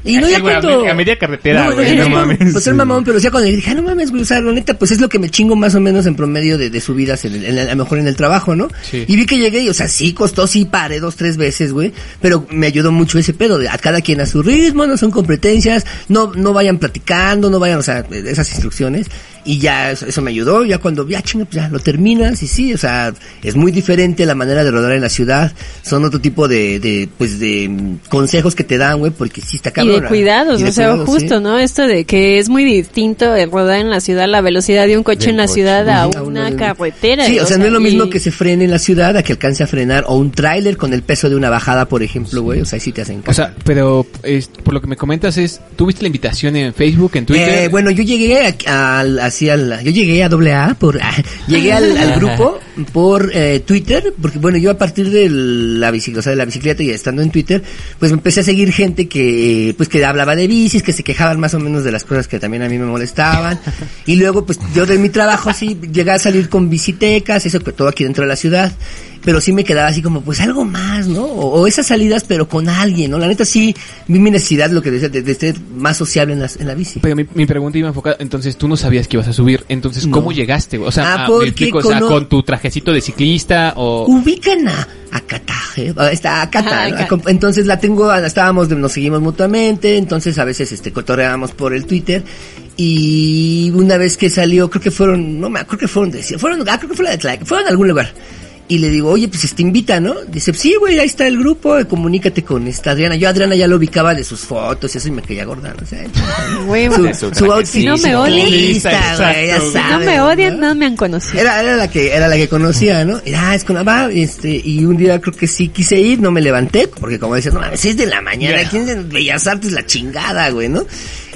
Y no Así, ya güey, a cuando... a media carretera, No, güey, no, no no, mames. Pues ser mamón, pero ya cuando dije, ah, no mames, güey, o sea, la neta, pues es lo que me chingo más o menos en promedio de, de subidas, en el- en el- a lo mejor en el trabajo, ¿no? Sí. Y vi que llegué y, o sea, sí costó, sí paré dos, tres veces, güey, pero me ayudó mucho ese pedo, de a cada quien a su ritmo, no son competencias, no, no vayan platicando, no vayan, o sea, esas instrucciones, y ya eso, eso me ayudó, ya cuando, ya chinga, pues ya lo terminas, y sí, o sea, es muy diferente la manera de rodar en la ciudad, son otro tipo de, de pues de mm, consejos que te dan, güey, porque sí está Y cabrón. de cuidados, Y de o sea, cuidados, justo, sí. ¿no? Esto de que es muy distinto el rodar en la ciudad, la velocidad de un coche en la coche. ciudad a a una carretera. Sí, o sea, no es lo y- mismo que se frene en la ciudad a que alcance a frenar o un tráiler con el peso de una bajada, por ejemplo, güey. O sea, ahí sí te hacen O caso. sea, pero es- por lo que me comentas es, ¿tuviste la invitación en Facebook, en Twitter? Eh, bueno, yo llegué a, al, así al, yo llegué a doble A por, llegué al, <laughs> al grupo por eh, Twitter, porque bueno, yo a partir de la bicicleta, o sea, de la bicicleta y estando en Twitter, pues empecé a seguir gente que, pues que hablaba de bicis, que se quejaban más o menos de las cosas que también a mí me molestaban. y luego, pues yo de mi trabajo sí llegué a salir con bicitecas, eso que todo aquí dentro de la ciudad. Pero sí me quedaba así como, pues algo más, ¿no? O, o esas salidas, pero con alguien, ¿no? La neta sí vi mi necesidad, lo que decía, de, de ser más sociable en la, en la bici. Pero mi, mi pregunta iba enfocada, entonces tú no sabías que ibas a subir, entonces No. ¿cómo llegaste? O sea, Ah, ah, porque me explico, o sea, cono- con tu trajecito de ciclista o... ubican a, a Cataje, ah, está a Cata, Ah, ¿no? Cata. entonces la tengo, estábamos, nos seguimos mutuamente, entonces a veces este cotorreábamos por el Twitter y una vez que salió, creo que fueron, no me acuerdo que fueron, fueron, ah, creo que fue la de Tlaxcala, fueron a algún lugar. Y le digo, oye, pues te invita, ¿no? Dice, sí, güey, ahí está el grupo, eh, comunícate con esta Adriana. Yo a Adriana ya lo ubicaba de sus fotos y eso y me caía gorda, ¿no? O sea, <laughs> Güey, su, su su outfit Si no me odian- si no me odian, no me han conocido. era, era la que, era la que conocía, ¿no? Y, ah, es con va, este, y un día creo que sí quise ir, no me levanté, porque como decía, no mames, seis de la mañana, ¿quién de Bellas Artes la chingada, güey, no?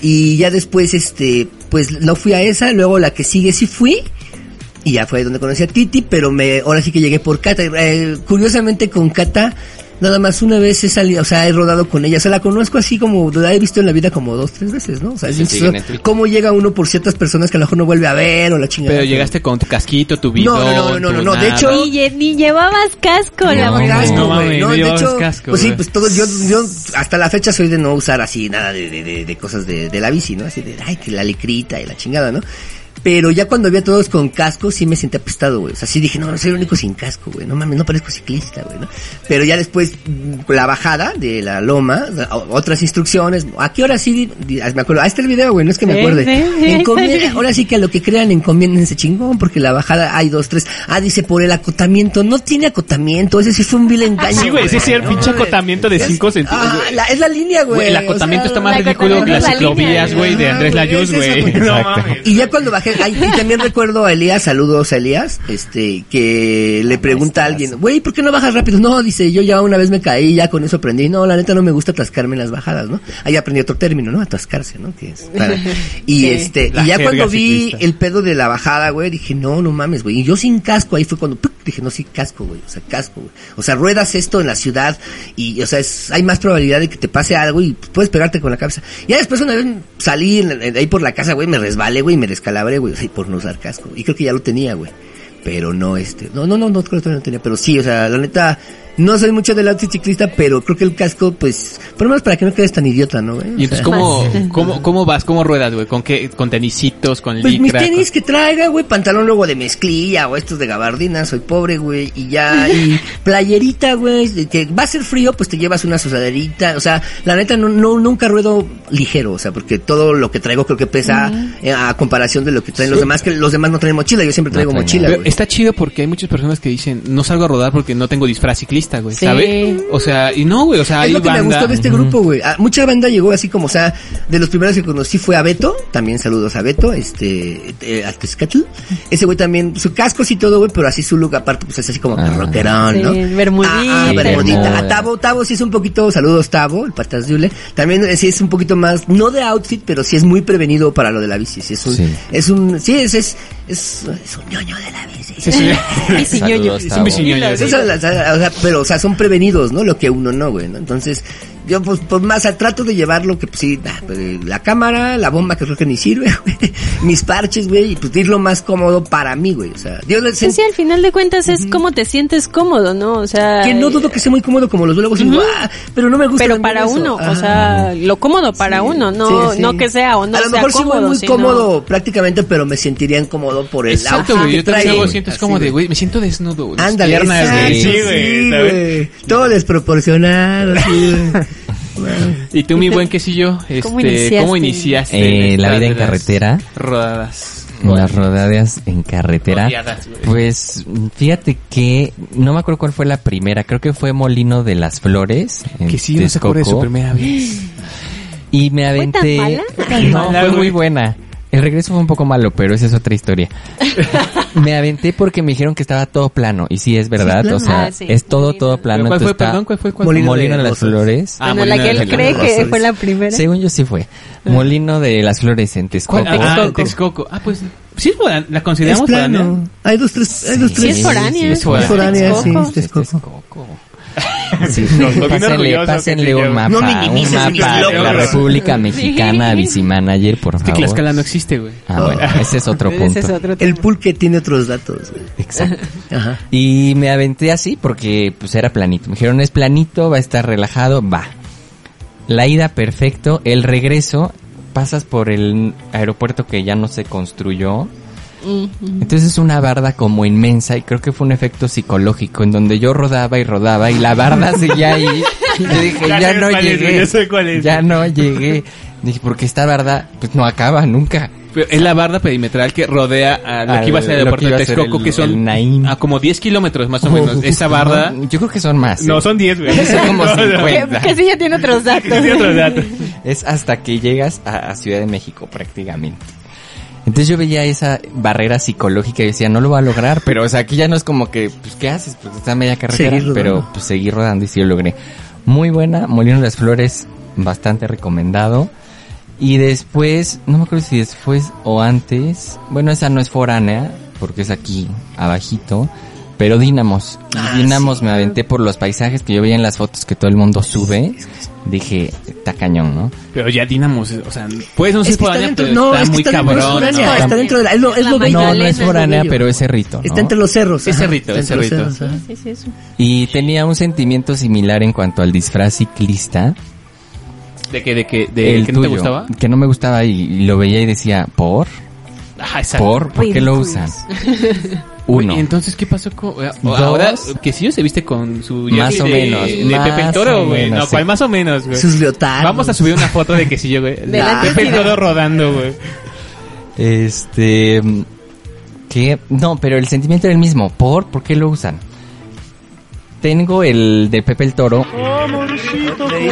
Y ya después, este, pues no fui a esa, luego la que sigue sí fui, y ya fue donde conocí a Titi, pero me, ahora sí que llegué por Cata. Eh, curiosamente con Cata, nada más una vez he salido, o sea, he rodado con ella, o sea, la conozco así como, la he visto en la vida como dos, tres veces, ¿no? O sea, chistoso Twitter. cómo llega uno por ciertas personas que a lo mejor no vuelve a ver o la chingada. Pero llegaste con tu casquito, tu bidón, No, no, no, no, no, de hecho- Ni, lle- ni llevabas casco, la No, verdad. casco, no güey, mames, no, no de hecho, casco, pues sí, pues todo, yo, yo hasta la fecha soy de no usar así nada de, de, de, de cosas de, de la bici, ¿no? Así de, ay, que la licrita y la chingada, ¿no? Pero ya cuando vi a todos con casco, sí me sentí apestado, güey. O sea, sí dije, no, no soy el único sin casco, güey. No mames, no parezco ciclista, güey, ¿no? Pero ya después, mm, la bajada de la loma, otras instrucciones. ¿A qué hora sí? di- Me acuerdo, ahí está el video, güey, no es que me acuerde. ahora sí que a lo que crean, encomiéndense chingón, porque la bajada hay dos, tres. Ah, dice por el acotamiento. No tiene acotamiento, ese sí fue un vil engaño. Sí, güey, ese sí era el pinche acotamiento de cinco centímetros, Ah, es la línea, güey. Güey, el o acotamiento sea, está más ridículo que las ciclovías, güey, de Ah, Andrés güey, Layuz, güey. <laughs> Y ya cuando bajé, ay, y también recuerdo a Elías, saludos a Elías, este, que le pregunta a alguien, güey, ¿por qué no bajas rápido? No, dice, yo ya una vez me caí, ya con eso aprendí. No, la neta no me gusta atascarme en las bajadas, ¿no? Ahí aprendí otro término, ¿no? Atascarse, ¿no? Que es para- <laughs> Y Sí. este, y ya cuando vi el pedo de la bajada, güey, dije, no, no mames, güey. Y yo sin casco, ahí fue cuando, ¡puc! dije, no, sí, casco, güey, o sea, casco, güey. O sea, ruedas esto en la ciudad y, o sea, es, hay más probabilidad de que te pase algo y puedes pegarte con la cabeza. Ya después una vez salí en- en- ahí por la casa, güey, me resbalé, güey, y me descalabré, güey, sea, por no usar casco. Y creo que ya lo tenía, güey. Pero no, este, no, no, no, no, creo que no tenía, pero sí, o sea, la neta, No soy mucho del outfit ciclista, pero creo que el casco, pues, por lo menos para que no quedes tan idiota, ¿no, güey? O Y entonces, ¿cómo, <laughs> cómo, cómo vas? ¿Cómo ruedas, güey? ¿Con qué? ¿Con tenisitos? ¿Con Pues mis licra? tenis que traiga, güey, pantalón luego de mezclilla o estos de gabardina, soy pobre, güey, y ya, y <laughs> playerita, güey, de que va a ser frío, pues te llevas una sudaderita, o sea, la neta no, no nunca ruedo ligero, o sea, porque todo lo que traigo creo que pesa eh, a comparación de lo que traen los demás, que los demás no traen mochila, yo siempre traigo mochila, Pero güey. está chido porque hay muchas personas que dicen, no salgo a rodar porque no tengo disfraz ciclista, güey, Sí. O sea, y no, güey, o sea, Es hay lo que me gustó de este grupo, güey. Ah, mucha banda llegó así como, o sea, de los primeros que conocí fue a Beto, también saludos a Beto, este, eh, Atezcatl. Ese güey también, su casco y todo, güey, pero así su look aparte, pues es así como Ah. rockerón, Sí, ¿no? bermudita. Ah, ah, bermudita. A Tavo, Tavo sí es un poquito, saludos Tavo, el patas de Ule. También eh, sí es un poquito más, no de outfit, pero sí es muy prevenido para lo de la bici. Sí, es un, Sí. es un, sí, es, es, es, es un ñoño de la bici. Sí, sí. Saludos, <laughs> Es un biciñoño. Eso, o sea, o sea, pero, o sea, son prevenidos, ¿no? Lo que uno no, güey, ¿no? Entonces, yo, pues, pues más al trato de llevarlo que, pues, sí, pues, la cámara, la bomba que creo que ni sirve, <laughs> güey, mis parches, güey, y pues ir lo más cómodo para mí, güey, o sea, Dios le Sí, sí, al final de cuentas es cómo te sientes cómodo, ¿no? O sea... que no dudo que sea muy cómodo como los luego, Ujú. pero no me gusta. Pero para eso. uno, o sea, lo cómodo para uno, no Sí, sí. no que sea o no A lo sea mejor sí cómodo, voy muy sino- cómodo prácticamente, pero me sentiría incómodo por el Exacto, outfit güey, yo también luego siento, es Así, como de, güey, me siento desnudo, Ándale, güey. Todo desproporcionado, sí, güey. <laughs> Y tú, mi buen quesillo, <laughs> este, ¿Cómo iniciaste? ¿cómo iniciaste? Eh, en la vida en carretera. Rodadas. Las rodadas en carretera. Rodeadas. Pues fíjate que no me acuerdo cuál fue la primera, creo que fue Molino de las Flores. Que sí, no se acuerda de su primera vez. Y me ¿Fue tan aventé. mala? <laughs> No, fue muy buena. El regreso fue un poco malo, pero esa es otra historia. <laughs> me aventé porque me dijeron que estaba todo plano. Y sí, es verdad. O sea, Ah, sí. es todo, todo plano. ¿Cuál fue, entonces está perdón? ¿Cuál fue? ¿Cuál Molino? Molino de, de las Rosas. Flores. Ah, Bueno, la que él cree que fue la primera. Según yo sí fue. Molino de las Flores en Texcoco. ¿Cuál? Ah, Texcoco. Texcoco. Ah, pues, sí, es foránea, la consideramos foránea. plano. Hay dos, tres, hay dos, Sí, tres. es foránea. es foránea. Es foránea, sí, es Texcoco. <laughs> Sí, pásenle, un mapa, No un mapa de la. República Mexicana, <laughs> Sí. Bici Manager, por Es que favor. Tlaxcala no existe, güey. Ah, bueno, <laughs> ese es otro punto. Es otro. El pulque tiene otros datos, güey. Exacto. Ajá. Y me aventé así porque pues era planito. Me dijeron es planito, va a estar relajado, va. La ida perfecto, el regreso pasas por el aeropuerto que ya no se construyó. Entonces es una barda como inmensa y creo que fue un efecto psicológico en donde yo rodaba y rodaba y la barda <laughs> seguía ahí. Yo dije, Ya no es, llegué. ya sé cuál es. Ya no llegué. Dije, porque esta barda pues no acaba nunca. Pero es la barda perimetral que rodea a lo Al- que iba a ser el aeropuerto de Texcoco, el- que son el Naim. a como 10 kilómetros más o menos. Esa barda... No, yo creo que son más. No, ¿eh? son 10, güey. Son como <laughs> No, no. 50. Que, que sí ya tiene otros datos. <laughs> Sí, otro dato. Es hasta que llegas a, a Ciudad de México prácticamente. Entonces yo veía esa barrera psicológica y decía, no lo va a lograr, pero o sea, aquí ya no es como que, pues, ¿qué haces? Pues está media carretera, pero pues seguir rodando y sí lo logré. Muy buena, Molino de las Flores, bastante recomendado. Y después, no me acuerdo si después o antes, bueno, esa no es foránea, porque es aquí, abajito, pero Dínamos. Y Ah, Dínamos sí. me aventé por los paisajes que yo veía en las fotos que todo el mundo sube. Dije, está cañón, ¿no? Pero ya Dinamos, o sea, puedes no ser Es foránea, dentro, pero no, está es muy está dentro, cabrón. es foránea, ¿no? está dentro de la, es lo, es lo bello. No, no es foránea, pero es cerrito. ¿no? Está entre los cerros. Es ajá, cerrito, está es cerrito. cerros, ajá. Sí, sí, eso. Y tenía un sentimiento similar en cuanto al disfraz ciclista. ¿De que, de que, de el que no te tuyo, gustaba? Que no me gustaba y, y lo veía y decía, ¿por? Ah, exacto. ¿Por? ¿Por qué lo usan? <laughs> Uno. Oye, entonces, ¿qué pasó con...? eh, Dos. Ahora, que sí se viste con su... Más o de- menos, De más Pepe el o Toro, güey. menos, No, sí. ¿cuál más o menos, güey? Sus leotardos. Vamos a subir una foto de que sí yo, güey. Delante Pepe el de- Toro rodando, güey. Este... Que... No, pero el sentimiento era el mismo. ¿Por? ¿Por qué lo usan? Tengo el de Pepe el Toro,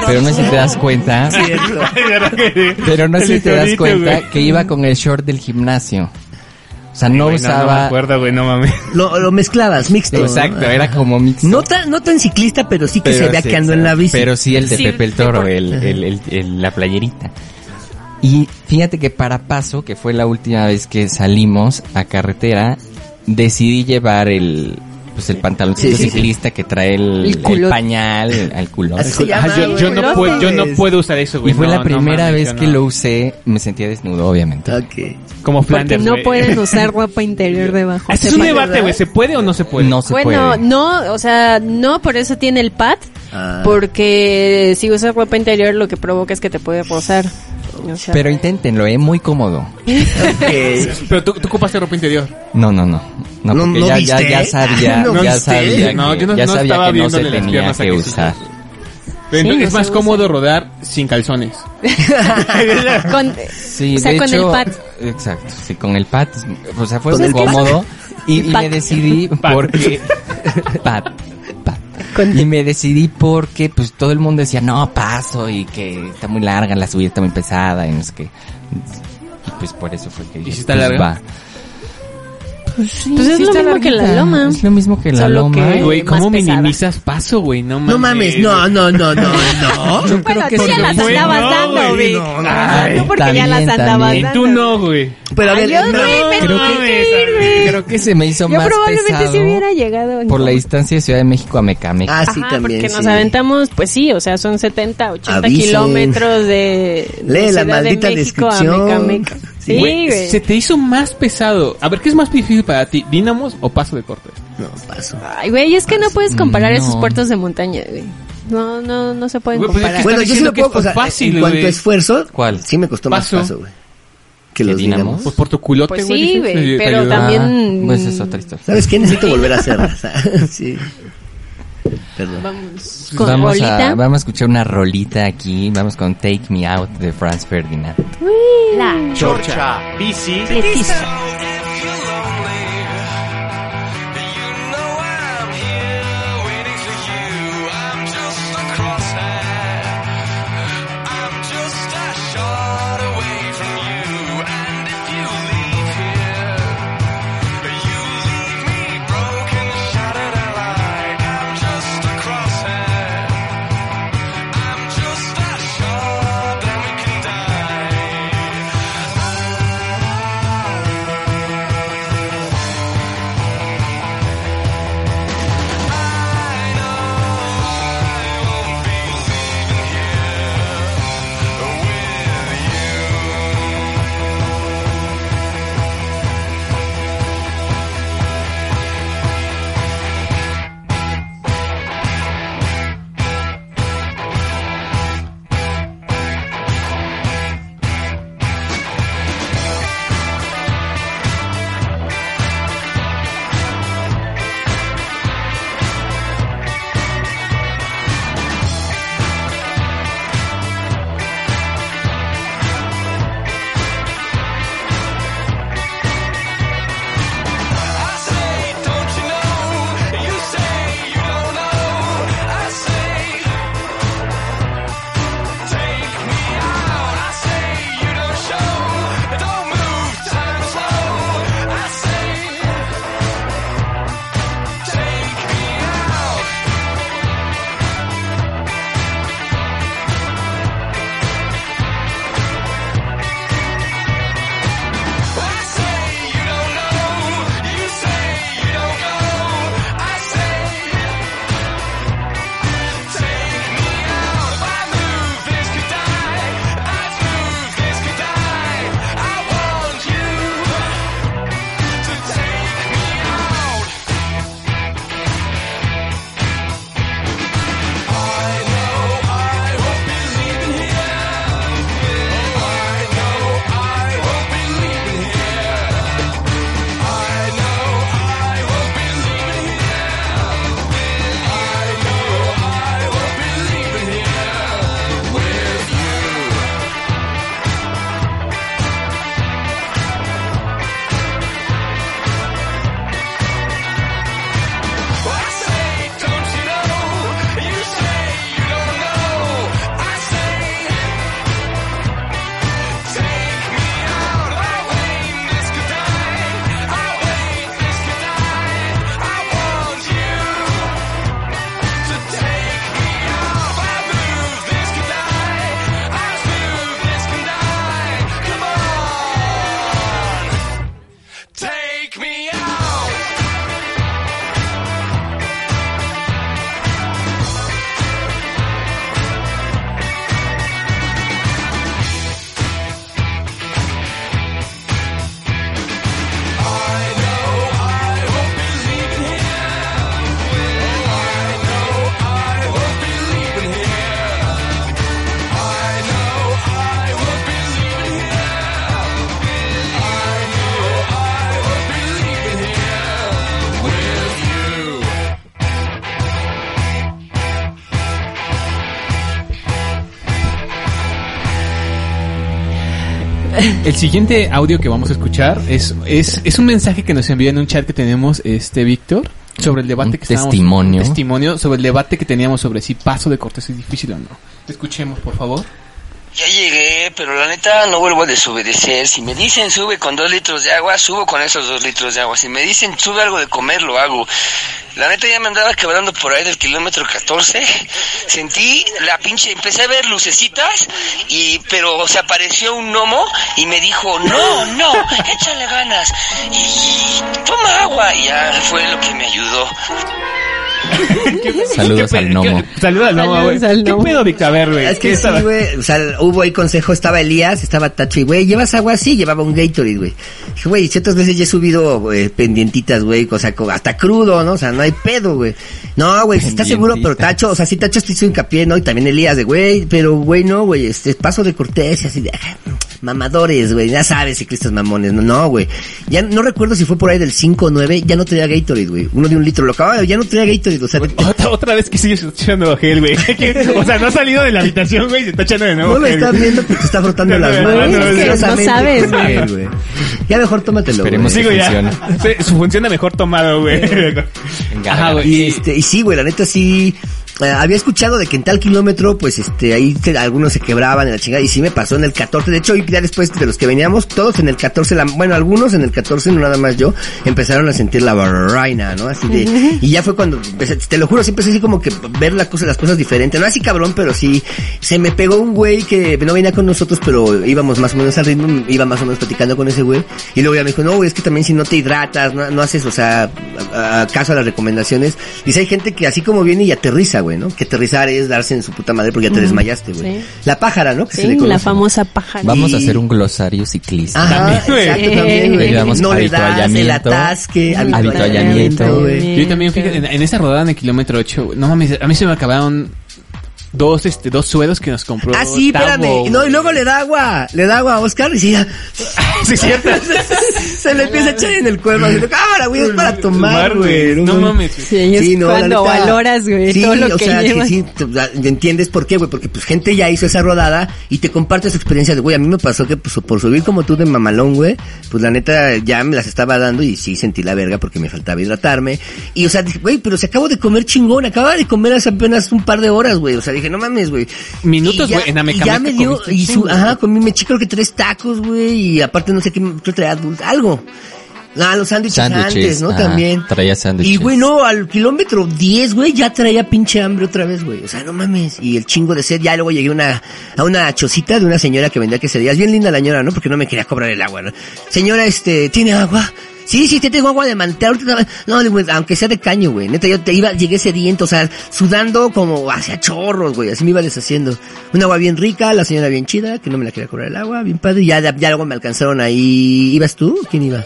pero no sé si te das cuenta, <laughs> pero no sé si te das cuenta que iba con el short del gimnasio. O sea, no Güey, No, no me usaba... acuerdo, güey, no mames. Lo, lo mezclabas, mixto. ¿no? Exacto, era como mixto. No tan, no tan ciclista, pero sí que Pero se vea sí, que ando en la bici. Pero sí el de Sí, Pepe el Toro, por- el, el, el- el- la playerita. Y fíjate que para paso, que fue la última vez que salimos a carretera, decidí llevar el, pues el pantaloncito Sí, sí, sí. ciclista que trae el, El el culote. pañal, al llama, Ajá, yo, no puedo, yo no puedo usar eso, güey. Y fue No, la no primera vez que no. lo usé, me sentía desnudo, obviamente. Ok. Como Porque Flanders, no pueden <laughs> usar ropa interior debajo. Es un debate, güey. ¿Se puede o no se puede? No se Bueno, puede. no, o sea, no, por eso tiene el pad. Ah. Porque si usas ropa interior lo que provoca es que te puede rozar. O sea, Pero inténtenlo, es muy cómodo. <laughs> Pero tú, tú ocupaste ropa interior. No, no, no. No, ¿No- porque no ya, ya, ya sabía, <laughs> ¿No ya viste? sabía, No, que, yo no- ya no sabía estaba que no se tenía que usar. Sí, no es más cómodo rodar sin calzones. <laughs> con, Sí, o sea, de con hecho, el pad. Exacto, sí, con el pad, o sea, fue muy cómodo y, y me decidí porque. Con- y me decidí porque pues todo el mundo decía, "No, paso" y que está muy larga, la subida está muy pesada y no sé qué. Y pues por eso fue que ¿Y dije, si está pues, larga? va. Pues, sí, Pues es lo está mismo que la loma. Es lo mismo que la Solo loma. que- Ay, güey, ¿cómo pesada. minimizas paso, güey? No mames. No mames, no, no, no, no, no. <laughs> Yo Bueno, que tú ya sí. las andabas dando, güey, no, no. Ajá, Ay, Tú porque ya las andabas Y dando. tú no, güey. Pero a Ay, ver, yo no, no, me creo que- güey. Creo que se me hizo Yo más probablemente pesado si hubiera llegado. por la distancia de Ciudad de México a Mecameca. Ah, sí, Ajá, también. porque nos sí. aventamos, pues sí, o sea, son 70, 80 Avisen. kilómetros de, de Lee la Ciudad de maldita México a descripción. Mecameca. Sí, Güey, güey. Se te hizo más pesado. A ver, ¿qué es más difícil para ti? ¿Dínamos o paso de corte? No, paso. Ay, güey, es que no puedes comparar No. esos puertos de montaña, güey. No, no, no se pueden pues es comparar. que- Bueno, yo sí lo que puedo, o sea, es fácil, en cuanto güey. a esfuerzo, ¿Cuál? sí me costó más Paso. paso, güey. Que ¿Que los Dinamo? dinamos. Pues por tu culote, Pues güey. sí, güey, pero también- Ah, pues es otra historia. ¿Sabes qué? Necesito volver a hacerla. <laughs> sí. Perdón. Vamos con vamos a vamos a escuchar una rolita aquí, vamos con Take Me Out de Franz Ferdinand. La Chorcha, bici, El siguiente audio que vamos a escuchar es, es, es un mensaje que nos envió en un chat que tenemos este Víctor sobre el debate Un que estábamos- testimonio. un testimonio sobre el debate que teníamos sobre si paso de cortes es difícil o no. Escuchemos, por favor. Ya llegué, pero la neta no vuelvo a desobedecer. Si me dicen sube con dos litros de agua, subo con esos dos litros de agua. Si me dicen sube algo de comer, lo hago. La neta ya me andaba quebrando por ahí del kilómetro 14. Sentí la pinche, empecé a ver lucecitas, y pero se apareció un gnomo y me dijo, no, no, échale ganas. Y toma agua. Y ya fue lo que me ayudó. Saludos al gnomo. Saludos al gnomo, güey. Saludos al ¿Qué pedo, Víctor? A ver, güey. Es que ¿qué sí, güey. O sea, hubo ahí consejo, estaba Elías, estaba Tacho y, güey, ¿llevas agua? Sí, llevaba un Gatorade, güey. Dije, güey, ciertas veces ya he subido eh, pendientitas, güey, o sea, hasta crudo, ¿no? O sea, no hay pedo, güey. No, güey, ¿estás seguro? Pero. Tacho, o sea, sí, Tacho te hizo hincapié, ¿no? Y también Elías, de, güey, pero, güey, no, güey, este, paso de cortés y así de, ah, mamadores, güey, ya sabes, ciclistas mamones, no, no, güey. Ya no recuerdo si fue por ahí del 5 o 9, ya no traía Gatorade, güey. Uno de un litro, lo acababa, ya no traía Gatorade, o sea, de- Otra, otra vez que sigues echando gel, güey. <laughs> o sea, no ha salido de la habitación, güey, y se está echando de nuevo No lo gel, estás viendo porque te está frotando <laughs> las No, no, manos. no, es que celosamente no sabes, güey. Ya mejor tómatelo. Esperemos güey. Sigo ya. funciona. <laughs> Sí, Su funciona mejor tomado, güey. Ajá, güey. Y este, y sí, güey, la neta sí. Eh, había escuchado de que en tal kilómetro, pues este, ahí te- algunos se quebraban en la chingada, y sí me pasó en el 14. De hecho, ya después de los que veníamos, todos en el 14, la- bueno, algunos en el 14, no nada más yo, empezaron a sentir la barraina, ¿no? Así de, y ya fue cuando, empecé- te lo juro, siempre así como que ver la cosa, las cosas diferentes, no así cabrón, pero sí, se me pegó un güey que no venía con nosotros, pero íbamos más o menos al ritmo, iba más o menos platicando con ese güey, y luego ya me dijo, no, güey, es que también si no te hidratas, no, no haces, o sea, a- a- caso a las recomendaciones, dice, hay gente que así como viene y aterriza, güey, ¿no? Que aterrizar es darse en su puta madre porque ya te desmayaste, güey. sí. La pájara, ¿no? Que se Sí, le la famosa pájara. Vamos a hacer un glosario ciclista. Ajá, También, exacto, también, güey. No le das el atasque, Habituallamiento. güey. Yo también, fíjate, en, en esa rodada en el kilómetro 8, güey, no mames, a mí se me acabaron dos, este, dos suedos que nos compró. Ah, sí, espérame. No, y luego le da agua, le da agua a Oscar y sí, ya, <laughs> Sí, cierto. <laughs> se le empieza a echar en el cuerpo. así de, Cámara, güey, es para tomar, güey. No mames. Sí, Sí, no, cuando neta, valoras, güey, sí, todo lo o que sea, llevas. Sí, sí, entiendes por qué, güey, porque pues gente ya hizo esa rodada y te comparte su experiencia de, güey, a mí me pasó que pues por subir como tú de mamalón, güey, pues la neta ya me las estaba dando y sí sentí la verga porque me faltaba hidratarme. Y o sea, dije, güey, pero se acabo de comer chingón, acaba de comer hace apenas un par de horas, güey. O sea, dije, no mames, güey. Minutos, güey, en Amecameca y ya me dio, y su, ajá, comí, me eché creo que tres tacos, güey, y aparte no sé qué, qué traía dulce, algo. Ah, los sándwiches antes, ¿no? ajá, También. traía sándwiches. Y güey, no, al kilómetro 10, güey, ya traía pinche hambre otra vez, güey. O sea, no mames. Y el chingo de sed, ya luego llegué a una, a una chocita de una señora que vendía quesadillas. Bien linda la señora, ¿no? Porque no me quería cobrar el agua, ¿no? Señora, este, ¿tiene agua? Sí, sí, te tengo agua de mantel. No, aunque sea de caño, güey. Neta, yo te iba, llegué sediento, o sea, sudando como hacia chorros, güey. Así me iba deshaciendo. Un agua bien rica, la señora bien chida, que no me la quería cobrar el agua, bien padre. Ya, ya luego me alcanzaron ahí. ¿Ibas tú? ¿Quién iba?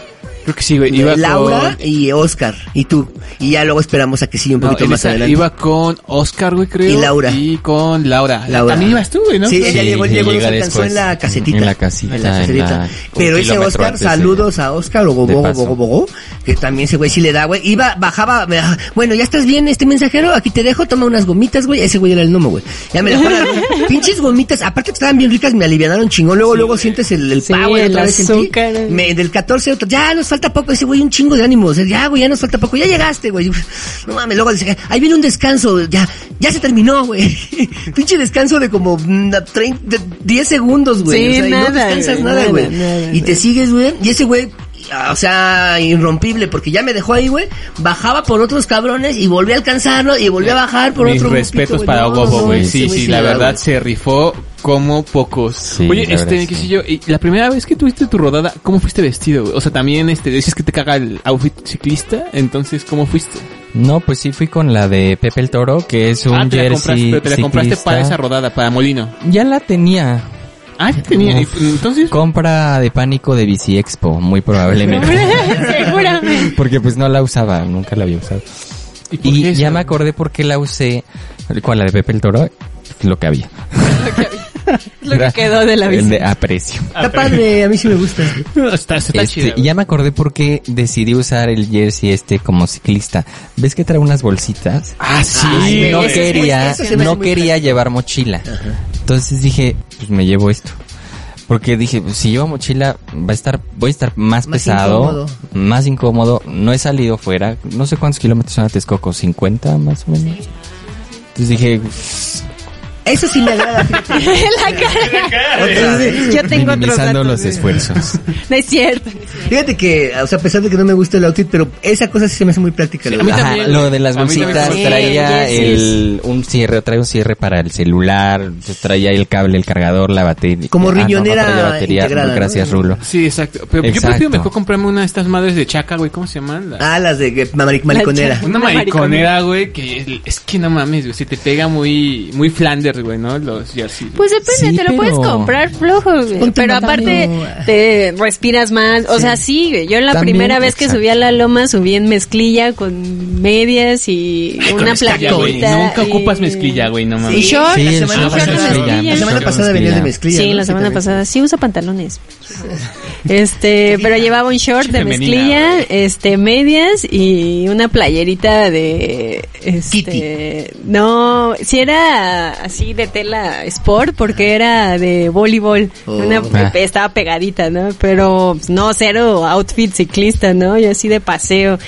Creo que sí, güey. Iba Laura con... y Oscar. Y tú. Y ya luego esperamos a que siga un No, poquito en más adelante. iba con Oscar, güey, creo. Y Laura. Y con Laura. Laura. También ibas tú, güey, ¿no? Sí, ella Sí, llegó, sí, llegó, nos llega alcanzó en la casetita. En la casita, En la en casetita. la- Pero ese Oscar, antes saludos a Oscar, o Bogo. Bogo, Bogo, que también ese güey sí le da, güey. Iba, bajaba, bueno, ya estás bien, este mensajero, aquí te dejo, toma unas gomitas, güey. Ese güey era el gnomo, güey. Ya me las <laughs> pinches gomitas, aparte que estaban bien ricas, me alivianaron chingón. Luego, luego sientes el, el Sí, power otra vez en ti. Me, del 14, otro, ya nos falta poco, ese güey un chingo de ánimo. O sea, ya, güey, ya nos falta poco, ya llegaste, güey. No mames, luego dice, ahí viene un descanso, ya, ya se terminó, güey. <laughs> Pinche descanso de como mm, 30, de 10 segundos, güey. Sí, o sea, y no descansas güey, nada, güey. Y te sigues, güey. Y ese güey, o sea, irrompible, porque ya me dejó ahí, güey. Bajaba por otros cabrones y volví a alcanzarlo y volví a bajar por Mis otro respetos grupito, para Gobo, güey. Sí, sí, sí la da, verdad se rifó como pocos. Sí, Oye, este, sí. sé yo, y la primera vez que tuviste tu rodada, ¿cómo fuiste vestido? güey? O sea, también, este, dices que te caga el outfit ciclista, entonces, ¿cómo fuiste? No, pues sí fui con la de Pepe el Toro, que es un ah, te la jersey compraste, pero te la compraste ciclista. para esa rodada, para Molino. Ya la tenía. Ah, ya tenía, Uf. y- entonces... Compra de pánico de Bici Expo, muy probablemente. <laughs> Seguramente. Porque pues no la usaba, nunca la había usado. ¿Y por Y qué ya me acordé por qué la usé. ¿Cuál? La de Pepe el Toro. Lo que había. Lo que Era quedó de la el bici. de aprecio. Está padre, a mí sí me gusta. Está, está Este, chida, y ya me acordé por qué decidí usar el jersey este como ciclista. ¿Ves que trae unas bolsitas? Ah, sí. y no eso- quería, no quería llevar mochila. Entonces dije, pues me llevo esto. Porque dije, pues, si llevo mochila, va a estar, voy a estar más, Más pesado, incómodo. más incómodo. No he salido fuera, no sé cuántos kilómetros son a Texcoco, 50 más o menos. Entonces dije, Eso sí me agrada, <laughs> la cara. Vez. Yo tengo otros datos, los sí. esfuerzos. No es cierto. Fíjate que, o sea, a pesar de que no me gusta el outfit, pero esa cosa sí se me hace muy práctica. la a mí verdad. Ajá, también. lo de las bolsitas, traía. Sí, el, un cierre, traía un cierre para el celular, traía el cable, el cargador, la batería. Como Ah, no, no riñonera traía batería, integrada, ¿no? Gracias, Rulo. Sí, exacto. Pero yo prefiero mejor comprarme una de estas madres de chaca, güey. ¿Cómo se llaman? La- Ah, las de que- mari- mariconera. Una Una mariconera, güey, que es que no mames, güey, se te pega muy muy Flanders, güey, ¿no? Los jerseys. Pues depende, Sí, te lo puedes comprar flojo, güey. Pero aparte te respiras más. O sea, sí, güey. Yo la También, primera vez que exacto. subí a la loma subí en mezclilla con medias y Ay, una plaquita. Nunca y- ocupas mezclilla, güey, no Y mames. short, Sí, la semana pasada, mezclilla. la semana Short de pasada venía de mezclilla. Sí, ¿no? la semana pasada. Sí usa pantalones. Este, pero llevaba un short de mezclilla, este, medias y una playerita de, este, Kitty. no, si era así de tela sport porque era de voleibol, Oh. una, Ah. estaba pegadita, ¿no? Pero pues, no, cero outfit ciclista, ¿no? Yo así de paseo.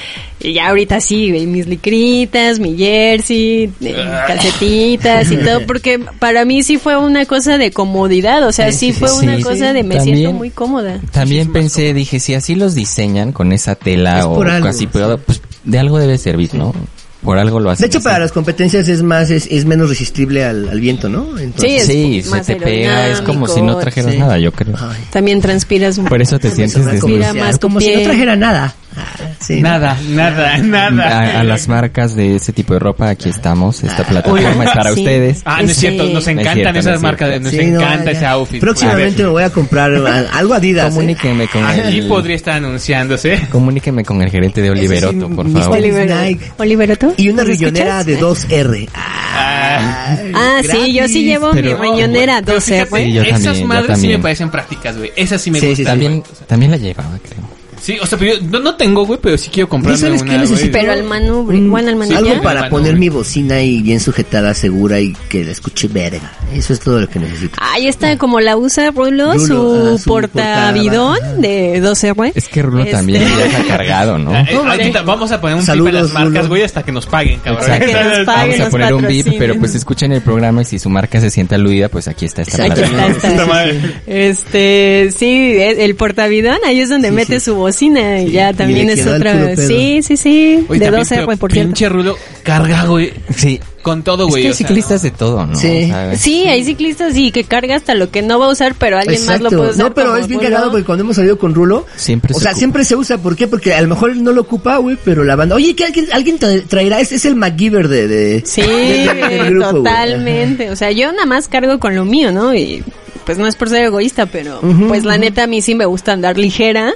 Y ya ahorita sí, mis licritas, mi jersey, eh, calcetitas y todo, porque para mí sí fue una cosa de comodidad, o sea, Sí, sí, sí, fue sí, una sí. cosa de me También- siento muy cómoda. También pensé, dije, si así los diseñan con esa tela Es o algo. casi pegado, pues de algo debe servir, ¿no? Por algo lo hacen. De hecho, así. para las competencias es más, es, es menos resistible al, al viento, ¿no? Entonces, Sí, es Sí, se te pega, es como si no trajeras sí. nada, yo creo. Ay, También transpiras un Por eso te sientes desnudo. Tu como si no trajera nada. Ah, sí. Nada, nada, nada. A, a las marcas de ese tipo de ropa, aquí estamos. Esta plataforma es para Sí. ustedes. Ah, no es cierto, nos No es encantan cierto, no esas es marcas, cierto. nos Sí, no, encanta ya. ese outfit. Próximamente me voy a comprar algo Adidas. ¿eh? Comuníqueme con Aquí el, podría estar anunciándose. comuníqueme con el gerente de Oliveroto, por favor. Nike. ¿Oliveroto? Y una ¿Nos riñonera de 2R. Ah, Ah, sí, yo sí llevo Pero- mi riñonera Pero 12, fíjate, Sí, yo esas también, yo madres sí me parecen prácticas, güey. Esas sí me gustan. sí. También, también la llevaba, creo. Sí, o sea, pero yo no, no tengo, güey, pero sí quiero ¿No comprarme sabes una, qué necesito? Pero al manubrio, Mm, bueno, al manubrio. Algo ya. para poner mi bocina ahí bien sujetada, segura y que la escuche verga. Eso es todo lo que necesito. Ahí está, como la usa Rulo, Rulo, su, ah, su portavidón porta- de 12 güey. Es que Rulo Este- también viaja cargado, ¿no? <laughs> Eh, vamos a poner un tip a Saludos, las marcas, güey, hasta que nos paguen, cabrón. Hasta que nos paguen. Vamos a poner un beep, patrocinen. pero pues escuchen el programa y si su marca se siente aludida, pues aquí está esta Exacto. Aquí está, está. Madre. Este, sí, el el portavidón, ahí es donde mete su bocina y ya Y también es otra. Sí, sí, sí, Oye, de también, 12 pero güey, por cierto. Pinche Rulo carga, güey, Sí. con todo, Es güey. que hay sea, ciclistas de todo, ¿no? Sí. Sí, hay ciclistas y que carga hasta lo que no va a usar, pero alguien más lo puede usar. No, pero es bien cagado porque cuando hemos salido con Rulo, Siempre o se sea, ocupa. siempre se usa. ¿Por qué? Porque a lo mejor él no lo ocupa, güey, pero la banda, oye, que alguien, alguien tra- traerá, es, es el MacGyver de, de, Sí, de- grupo, totalmente. O sea, yo nada más cargo con lo mío, ¿no? Y pues no es por ser egoísta, pero pues la neta a mí sí me gusta andar ligera.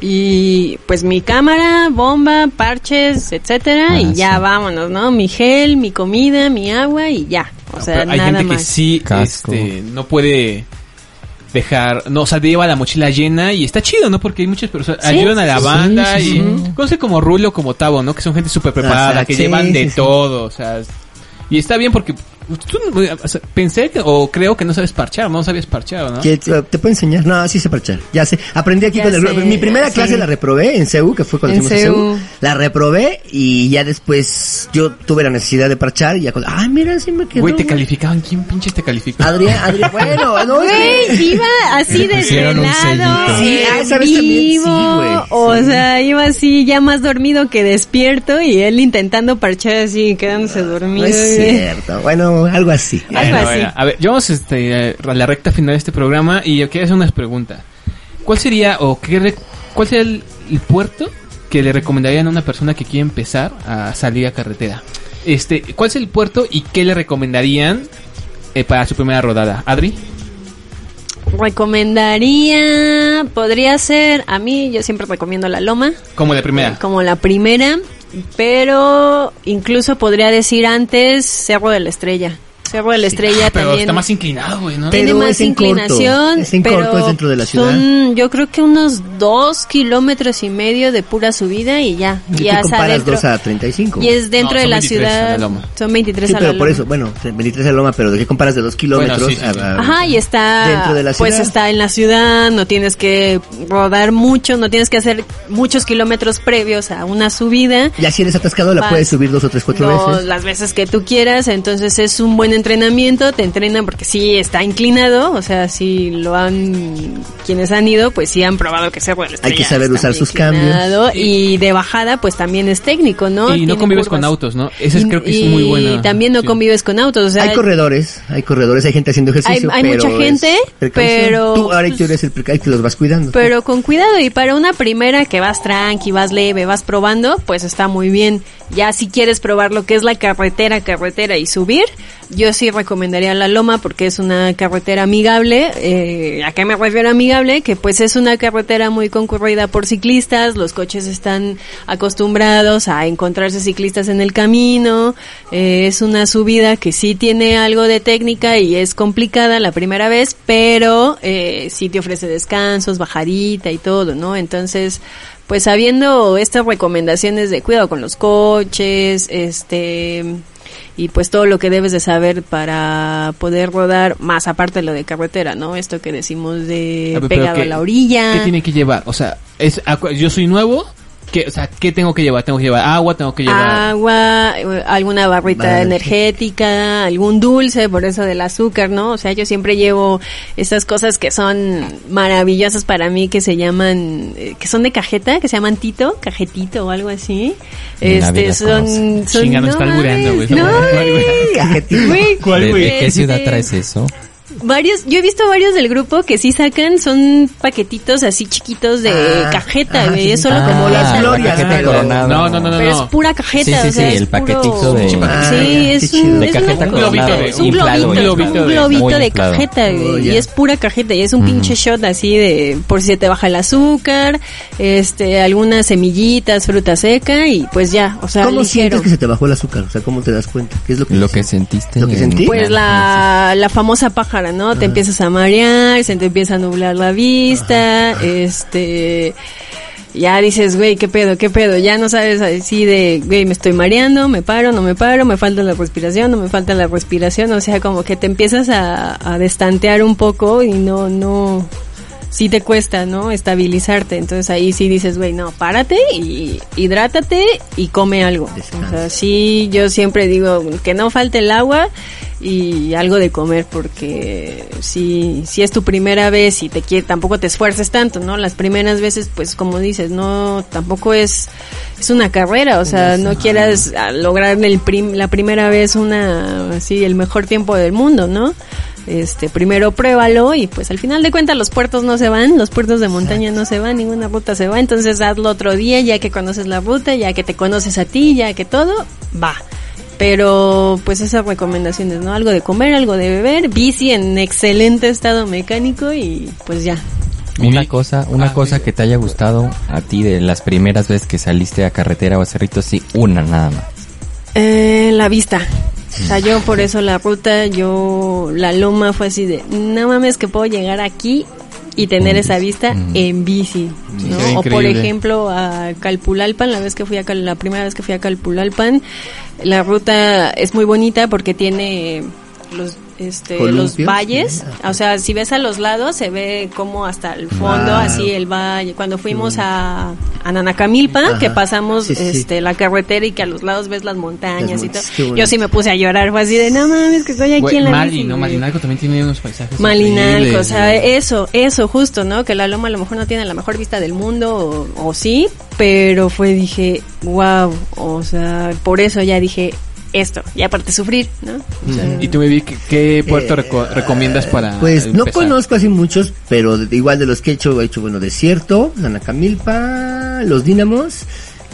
Y pues mi cámara, bomba, parches, etcétera, Ah, y ya sí. vámonos, ¿no? Mi gel, mi comida, mi agua y ya. O sea, pero hay nada gente más. que sí este, no puede dejar, no, o sea, lleva la mochila llena y está chido, ¿no? Porque hay muchas personas, Sí, ayudan a la banda sí, y sí. conoce como Rulo, como Tavo, ¿no? Que son gente súper preparada, Ajá, que sí, llevan de sí, sí. todo, o sea, y está bien porque tú, o sea, pensé que, o creo que no sabes parchar, no sabías parchar, ¿no? Te, te puedo enseñar. No, sí sé parchar. Ya sé. Aprendí aquí Ya con el sé, Mi primera clase la reprobé en CEU, que fue cuando En a CEU. La reprobé y ya después yo tuve la necesidad de parchar y ya cuando, ah, mira, sí me quedó. Güey, te güey". calificaban, ¿quién pinches te calificó? Adrián, <laughs> Adrián, bueno, no, Güey, iba así desvelado. Sí, ah, esa vez también, sí, vivo, güey, o sí. sea, iba así ya más dormido que despierto y él intentando parchar así, quedándose no dormido. es cierto. Bueno, algo así. Algo Bueno, así. bueno, a ver, llevamos este, a la recta final de este programa y yo quiero hacer unas preguntas. ¿Cuál sería o qué re- cuál sería el, el puerto que le recomendarían a una persona que quiere empezar a salir a carretera? Este, ¿cuál es el puerto y qué le recomendarían eh, para su primera rodada? Adri, Recomendaría, podría ser, a mí yo siempre recomiendo la loma como de primera. como la primera, pero incluso podría decir antes Cerro de la Estrella. Cerro de la Estrella Pero también. está más inclinado, güey, ¿no? Pero tiene más es en corto, inclinación, es en pero corto, es dentro de la ciudad. Son, yo creo que unos dos kilómetros y medio de pura subida y ya, ¿Y ya comparas. 2 a 35? Y es dentro No, de la 23 a la ciudad. Son 23 Sí, a la pero por loma. eso, bueno, 23 de Loma, pero ¿de qué comparas de 2 kilómetros? Bueno, sí, sí, sí. a- a- Ajá, y está, Dentro de la pues ciudad. está en la ciudad, no tienes que rodar mucho, no tienes que hacer muchos kilómetros previos a una subida. Ya si eres atascado la puedes subir dos o tres, cuatro No, veces. las veces que tú quieras, entonces es un buen entrenamiento, te entrenan porque sí está inclinado, o sea, si lo han, quienes han ido, pues sí han probado que de la Hay que saber está usar sus inclinado, Y de bajada, pues también es técnico, ¿no? Y no convives con autos, ¿no? Ese es, Y- creo que es y muy bueno. también no convives con autos, o sea, hay corredores, hay corredores, hay gente haciendo ejercicio, Hay- hay pero mucha gente, pero, Tú ahora pues, tú eres el que los vas cuidando. Pero con cuidado y para una primera que vas tranqui, vas leve, vas probando, pues está muy bien. Ya si quieres probar lo que es la carretera, carretera y subir, yo sí recomendaría la Loma porque es una carretera amigable. Eh, ¿A qué me refiero amigable? Que pues es una carretera muy concurrida por ciclistas, los coches están acostumbrados a encontrarse ciclistas en el camino. Eh, es una subida que sí tiene algo de técnica y es complicada la primera vez, pero eh, sí te ofrece descansos, bajadita y todo, ¿no? Entonces, pues sabiendo estas recomendaciones de cuidado con los coches, este y pues todo lo que debes de saber para poder rodar más aparte de lo de carretera, ¿no? Esto que decimos de A ver, pero pegado ¿qué- a la orilla. ¿Qué tiene que llevar? O sea, es, yo soy nuevo. ¿Qué, o sea, ¿qué tengo que llevar? Tengo que llevar agua, tengo que llevar... agua, eh, alguna barrita Vale. energética, algún dulce, por eso del azúcar, ¿no? O sea, yo siempre llevo estas cosas que son maravillosas para mí, que se llaman, eh, que son de cajeta, que se llaman tito, cajetito o algo así. Este, son, son, Chinga, nos está güey. No, <laughs> Güey. Cajetito. güey, ¿Cuál, ¿De, güey? de qué ciudad Este, traes eso? Varios, yo he visto varios del grupo que sí sacan, son paquetitos así chiquitos de Ah, cajeta, ah, güey, sí, es solo Ah, como pero- coronado. No, no, no, no. Pero es pura cajeta, Sí, sí, o sea, sí, es el puro- paquetito de- Sí, Ah, es un. De es cajeta una- coronado, es un globito, un globito de cajeta, güey, Oh, y ya. es pura cajeta, y es un pinche shot así de, por si se te baja el azúcar, este, algunas semillitas, fruta seca, y pues ya, o sea, ¿Cómo sientes que se te bajó el azúcar? O sea, ¿cómo te das cuenta? ¿Qué es lo que Lo que sientes? sentiste. ¿Lo que en- sentí? Pues la, la famosa pájara, ¿no? Te empiezas a marear, se te empieza a nublar la vista, este, ya dices, güey, ¿qué pedo, qué pedo? Ya no sabes así de, güey, me estoy mareando, me paro, no me paro, me falta la respiración, no me falta la respiración, o sea, como que te empiezas a, a destantear un poco y no, no, sí te cuesta, ¿no? Estabilizarte. Entonces ahí sí dices, güey, no, párate y hidrátate y come algo. O sea, sí, yo siempre digo que no falte el agua y algo de comer porque si, si es tu primera vez y te quiere, tampoco te esfuerces tanto, ¿no? Las primeras veces, pues como dices, no, tampoco es, es una carrera, o sea, no quieras ah, lograr el prim- la primera vez una, así, el mejor tiempo del mundo, ¿no? Este, primero pruébalo y pues al final de cuentas los puertos no se van, los puertos de montaña no se van, ninguna ruta se va, entonces hazlo otro día ya que conoces la ruta, ya que te conoces a ti, ya que todo, va. Pero pues esas recomendaciones, ¿no? Algo de comer, algo de beber, bici en excelente estado mecánico y pues ya. Una cosa, una Ah, cosa que te haya gustado a ti de las primeras veces que saliste a carretera o a cerritos, sí, una nada más. Eh, la vista. O sea, yo por eso la ruta, yo, la loma fue así de, no mames que puedo llegar aquí y tener En esa vista Mm. en bici, ¿no? O por ejemplo a Calpulalpan, la vez que fui a Cal- la primera vez que fui a Calpulalpan, la ruta es muy bonita porque tiene los este los valles, o sea, si ves a los lados se ve como hasta el fondo, Wow. así el valle. Cuando fuimos a, a Nanacamilpa, Ajá. que pasamos Sí, sí. este la carretera y que a los lados ves las montañas Las y todo. Yo sí me puse a llorar, fue así de, no mames, que estoy aquí en la Mali, bici, ¿no? güey". Malinalco también tiene unos paisajes Malinalco, o sea, eso, eso justo, ¿no? Que la loma a lo mejor no tiene la mejor vista del mundo, o, o sí, pero fue, dije, wow, o sea, por eso ya dije esto, y aparte sufrir, ¿no? O sea, Y tú me vi, ¿qué, qué puerto Eh, reco- recomiendas para Pues no conozco así muchos, pero de- igual de los que he hecho, he hecho, bueno, Desierto, Nanacamilpa, Los Dínamos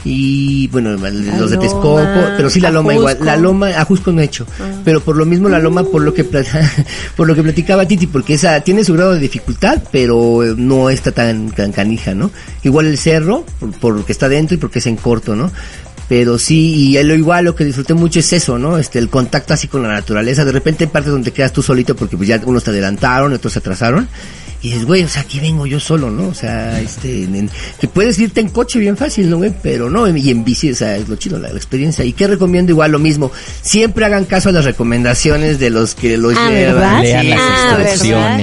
y, bueno, los de Texcoco, pero sí la Loma igual, la Loma, Ajusco no he hecho, pero por lo mismo la Loma, por lo que <laughs> por lo que platicaba Titi, porque esa tiene su grado de dificultad, pero eh, no está tan, tan canija, ¿no? Igual el cerro, por, porque está dentro y porque es en corto, ¿no? Pero sí, y lo igual lo que disfruté mucho es eso, ¿no? Este, el contacto así con la naturaleza. De repente hay partes donde quedas tú solito porque pues ya unos te adelantaron, otros se atrasaron. Y dices, güey, o sea, aquí vengo yo solo, ¿no? O sea, este, en- que puedes irte en coche bien fácil, ¿no, güey? Pero no, y en bici, o sea, es lo chido, la, la experiencia. ¿Y qué recomiendo? Igual lo mismo. Siempre hagan caso a las recomendaciones de los que los Ah, llevan. Lean las Ah.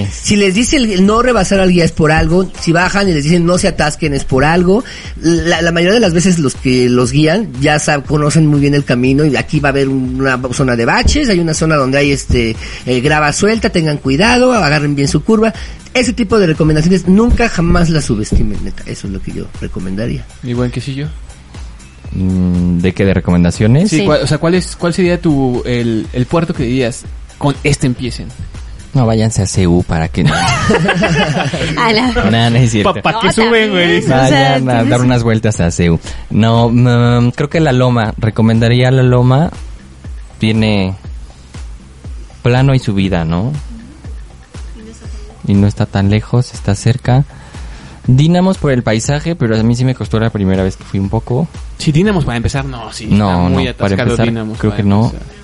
Si les dice el, el no rebasar al guía es por algo, si bajan y les dicen no se atasquen es por algo, la, la mayoría de las veces los que los guían ya sab- conocen muy bien el camino y aquí va a haber una zona de baches, hay una zona donde hay este eh, grava suelta, tengan cuidado, agarren bien su curva. Ese tipo de recomendaciones nunca jamás las subestimen, neta. Eso es lo que yo recomendaría. Mi buen quesillo. Mm, ¿De qué? ¿De recomendaciones? Sí, Sí. ¿cuál- o sea, ¿cuál, es, ¿cuál sería tu, el, el puerto que dirías con este empiecen? No, váyanse a CU para que no. <laughs> A la- Nada, no es cierto. ¿Para No, qué suben, güey? Vayan a dar unas vueltas a CEU. No, mm, creo que la Loma, recomendaría la Loma. Tiene plano y subida, ¿no? Y no está tan lejos, está cerca. Dinamos por el paisaje, pero a mí sí me costó la primera vez que fui un poco. Si Dinamos para empezar, no, sí. No, está muy no, para atascado empezar, Dínamos creo para que no. empezar.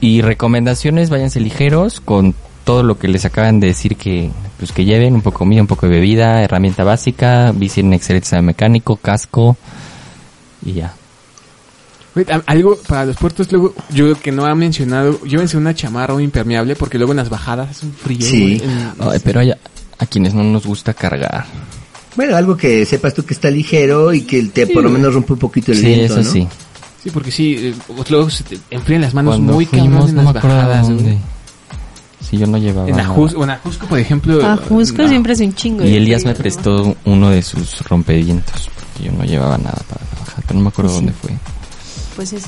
Y recomendaciones, váyanse ligeros con todo lo que les acaban de decir que pues que lleven, un poco de comida, un poco de bebida, herramienta básica, bici en excelente mecánico, casco y ya. Algo para los puertos, luego, yo que no ha mencionado, llévense una chamarra o impermeable porque luego en las bajadas es un frío. Sí. güey, en- Ay, pero hay a, a quienes no nos gusta cargar. Bueno, algo que sepas tú que está ligero y que te por lo menos rompe un poquito el Sí, viento, eso ¿no? sí. Sí, porque sí, eh, luego se te enfrían las manos Cuando muy fuimos, en las bajadas. dónde. Sí, yo no llevaba En nada. Ajusco, en Ajusco, por ejemplo. Ajusco no. siempre es un chingo. Y Elías me prestó uno de sus rompevientos, porque yo no llevaba nada para bajar, pero no me acuerdo dónde fue. Pues es,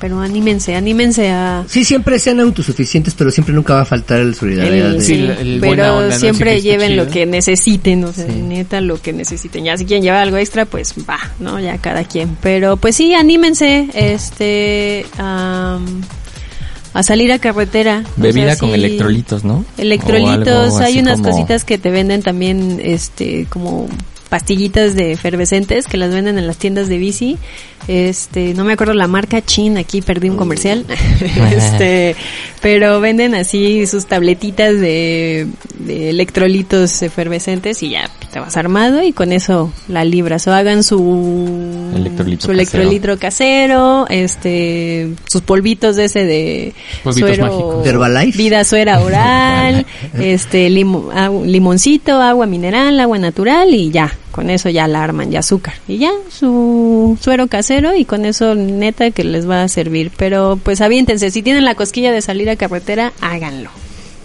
pero anímense, anímense a... Sí, siempre sean autosuficientes, pero siempre nunca va a faltar el solidaridad. El- de- sí, el- buena pero siempre lleven lo que necesiten, o sea, Sí. neta lo que necesiten. Ya si quieren llevar algo extra, pues va, ¿no? Ya cada quien. Pero pues sí, anímense, este, a salir a carretera. O Bebida sea, con sí, electrolitos, ¿no? Electrolitos, hay unas como- cositas que te venden también, este, como pastillitas de efervescentes que las venden en las tiendas de bici. Este, no me acuerdo la marca Chin, aquí perdí un comercial. <laughs> este, <laughs> pero venden así sus tabletitas de, de electrolitos efervescentes y ya te vas armado y con eso la libras o hagan su Electrolito su electrolitro casero, este, sus polvitos de ese de Polvitos suero mágicos. ¿De Herbalife? vida suera oral, <laughs> este limo- agu- limoncito, agua mineral, agua natural y ya, con eso ya la arman, ya azúcar. Y ya, su suero casero y con eso neta que les va a servir. Pero pues aviéntense, si tienen la cosquilla de salir a carretera, háganlo.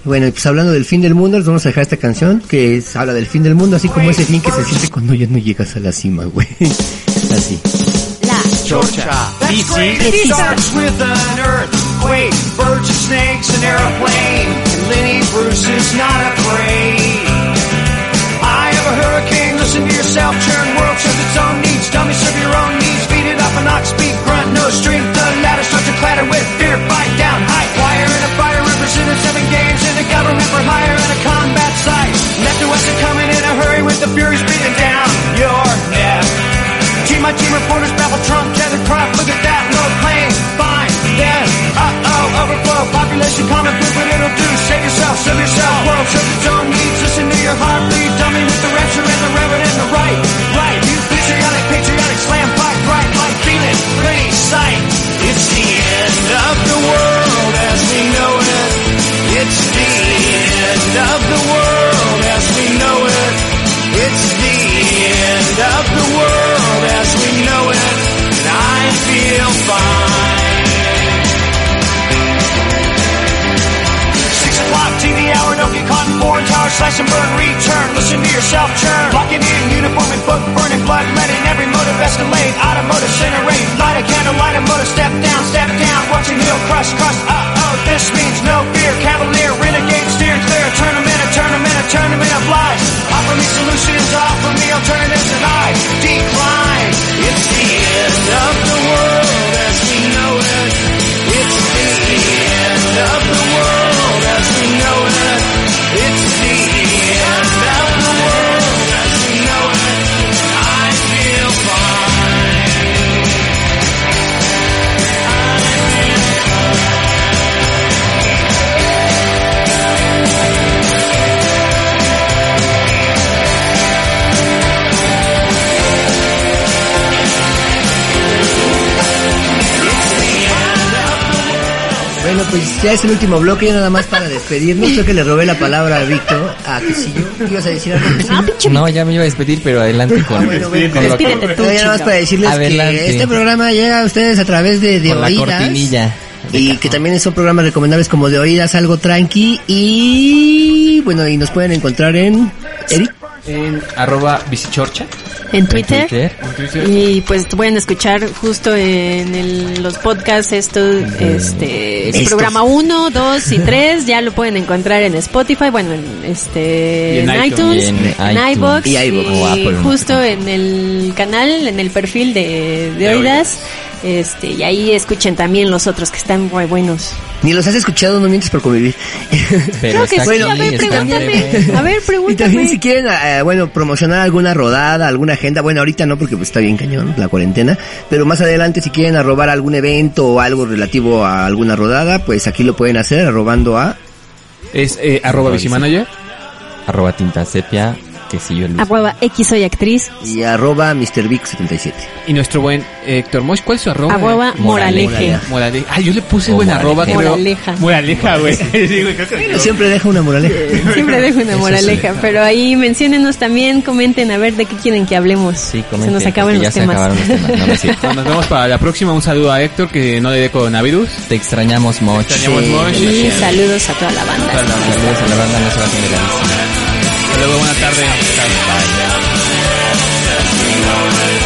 Bueno, y pues hablando del fin del mundo, les vamos a dejar esta canción que es- habla del fin del mundo, así como ese fin que se siente cuando ya no llegas a la cima, güey. <laughs> Así. La Chorcha. It starts with an earthquake, birds and snakes, an airplane. And Lenny Bruce is not afraid. Yourself, churn. World serves its own needs, dummy serve your own needs. Beat it up an ox, speak, grunt, no strength. The ladder starts to clatter with fear, fight down, high. Wire and a fire represented seven games in the government for hire and a combat site. Left to west are coming in a hurry with the furies beating down your neck. Team my team reporters babble Trump, tether crop, look at that, no pain, fine, then, uh-oh, overflow, population common poop, what it'll do, save yourself, serve yourself, world serves its own needs, listen to your heart, dummy with the rapture and the right, right. Slash and burn, return, listen to yourself churn. Locking in, uniform and book, burning blood, letting every motive escalate, automotive incinerate, light a candle, light a motor, step down, step down, watching heel crush, crush, uh-oh, this means no fear, cavalier, renegade, steer clear, tournament, a tournament, a tournament of lies. Offer me solutions, offer me alternatives, and I decline. It's the end of the world ya es el último bloque, ya nada más para despedirnos. Creo que le robé la palabra a Víctor. Ah, que yo. ¿Qué ibas a decir algo? Ah, pinche No, ya me iba a despedir, pero adelante con, Ah, bueno, bueno, con, lo- despídete tú, Pero ya nada más para decirles Adelante. que este programa llega a ustedes a través de, de con la oídas. Y que también son programas recomendables como de oídas, algo tranqui. Y bueno, y nos pueden encontrar en Eric. En arroba bicichorcha. En Twitter. Twitter. En Twitter. Y pues pueden escuchar justo en el- los podcasts esto, este, el Estos. programa 1, 2 y 3, ya lo pueden encontrar en Spotify, bueno, en este, Y en en iTunes. iTunes, Y en en, iTunes. iVoox, Y iVoox. y Apple, justo en el canal, en el perfil de, de Oidas, este, y ahí escuchen también los otros que están muy buenos. Ni los has escuchado, no mientes por convivir. Pero Creo que está sí, a ver, pregúntame, breve. a ver, Y también si quieren, eh, bueno, promocionar alguna rodada, alguna agenda, bueno, ahorita no porque pues, está bien cañón la cuarentena, pero más adelante si quieren arrobar algún evento o algo relativo a alguna rodada, pues aquí lo pueden hacer arrobando a... Es eh, arroba bicimanager. Arroba tinta sepia, yo Luis. Arroba X soy actriz, y arroba MrVic77. Y nuestro buen Héctor Mosh. ¿Cuál es su arroba? arroba Moraleje. moraleje. Moraleja. Ah, yo le puse O buen moraleja. arroba, creo. Moraleja. Moraleja, güey. <laughs> Siempre deja una moraleja. Siempre dejo una moraleja, pero ahí menciónenos también, comenten a ver de qué quieren que hablemos. Sí, se comenten, nos acaban los ya temas. se acabaron los temas. No, no es cierto. Bueno, <laughs> nos vemos para la próxima. Un saludo a Héctor, que no le dé coronavirus. Te extrañamos mucho. extrañamos Sí, mucho. y saludos a toda la banda. Saludos a la banda, no se va a. Hasta luego, buena tarde. Chao.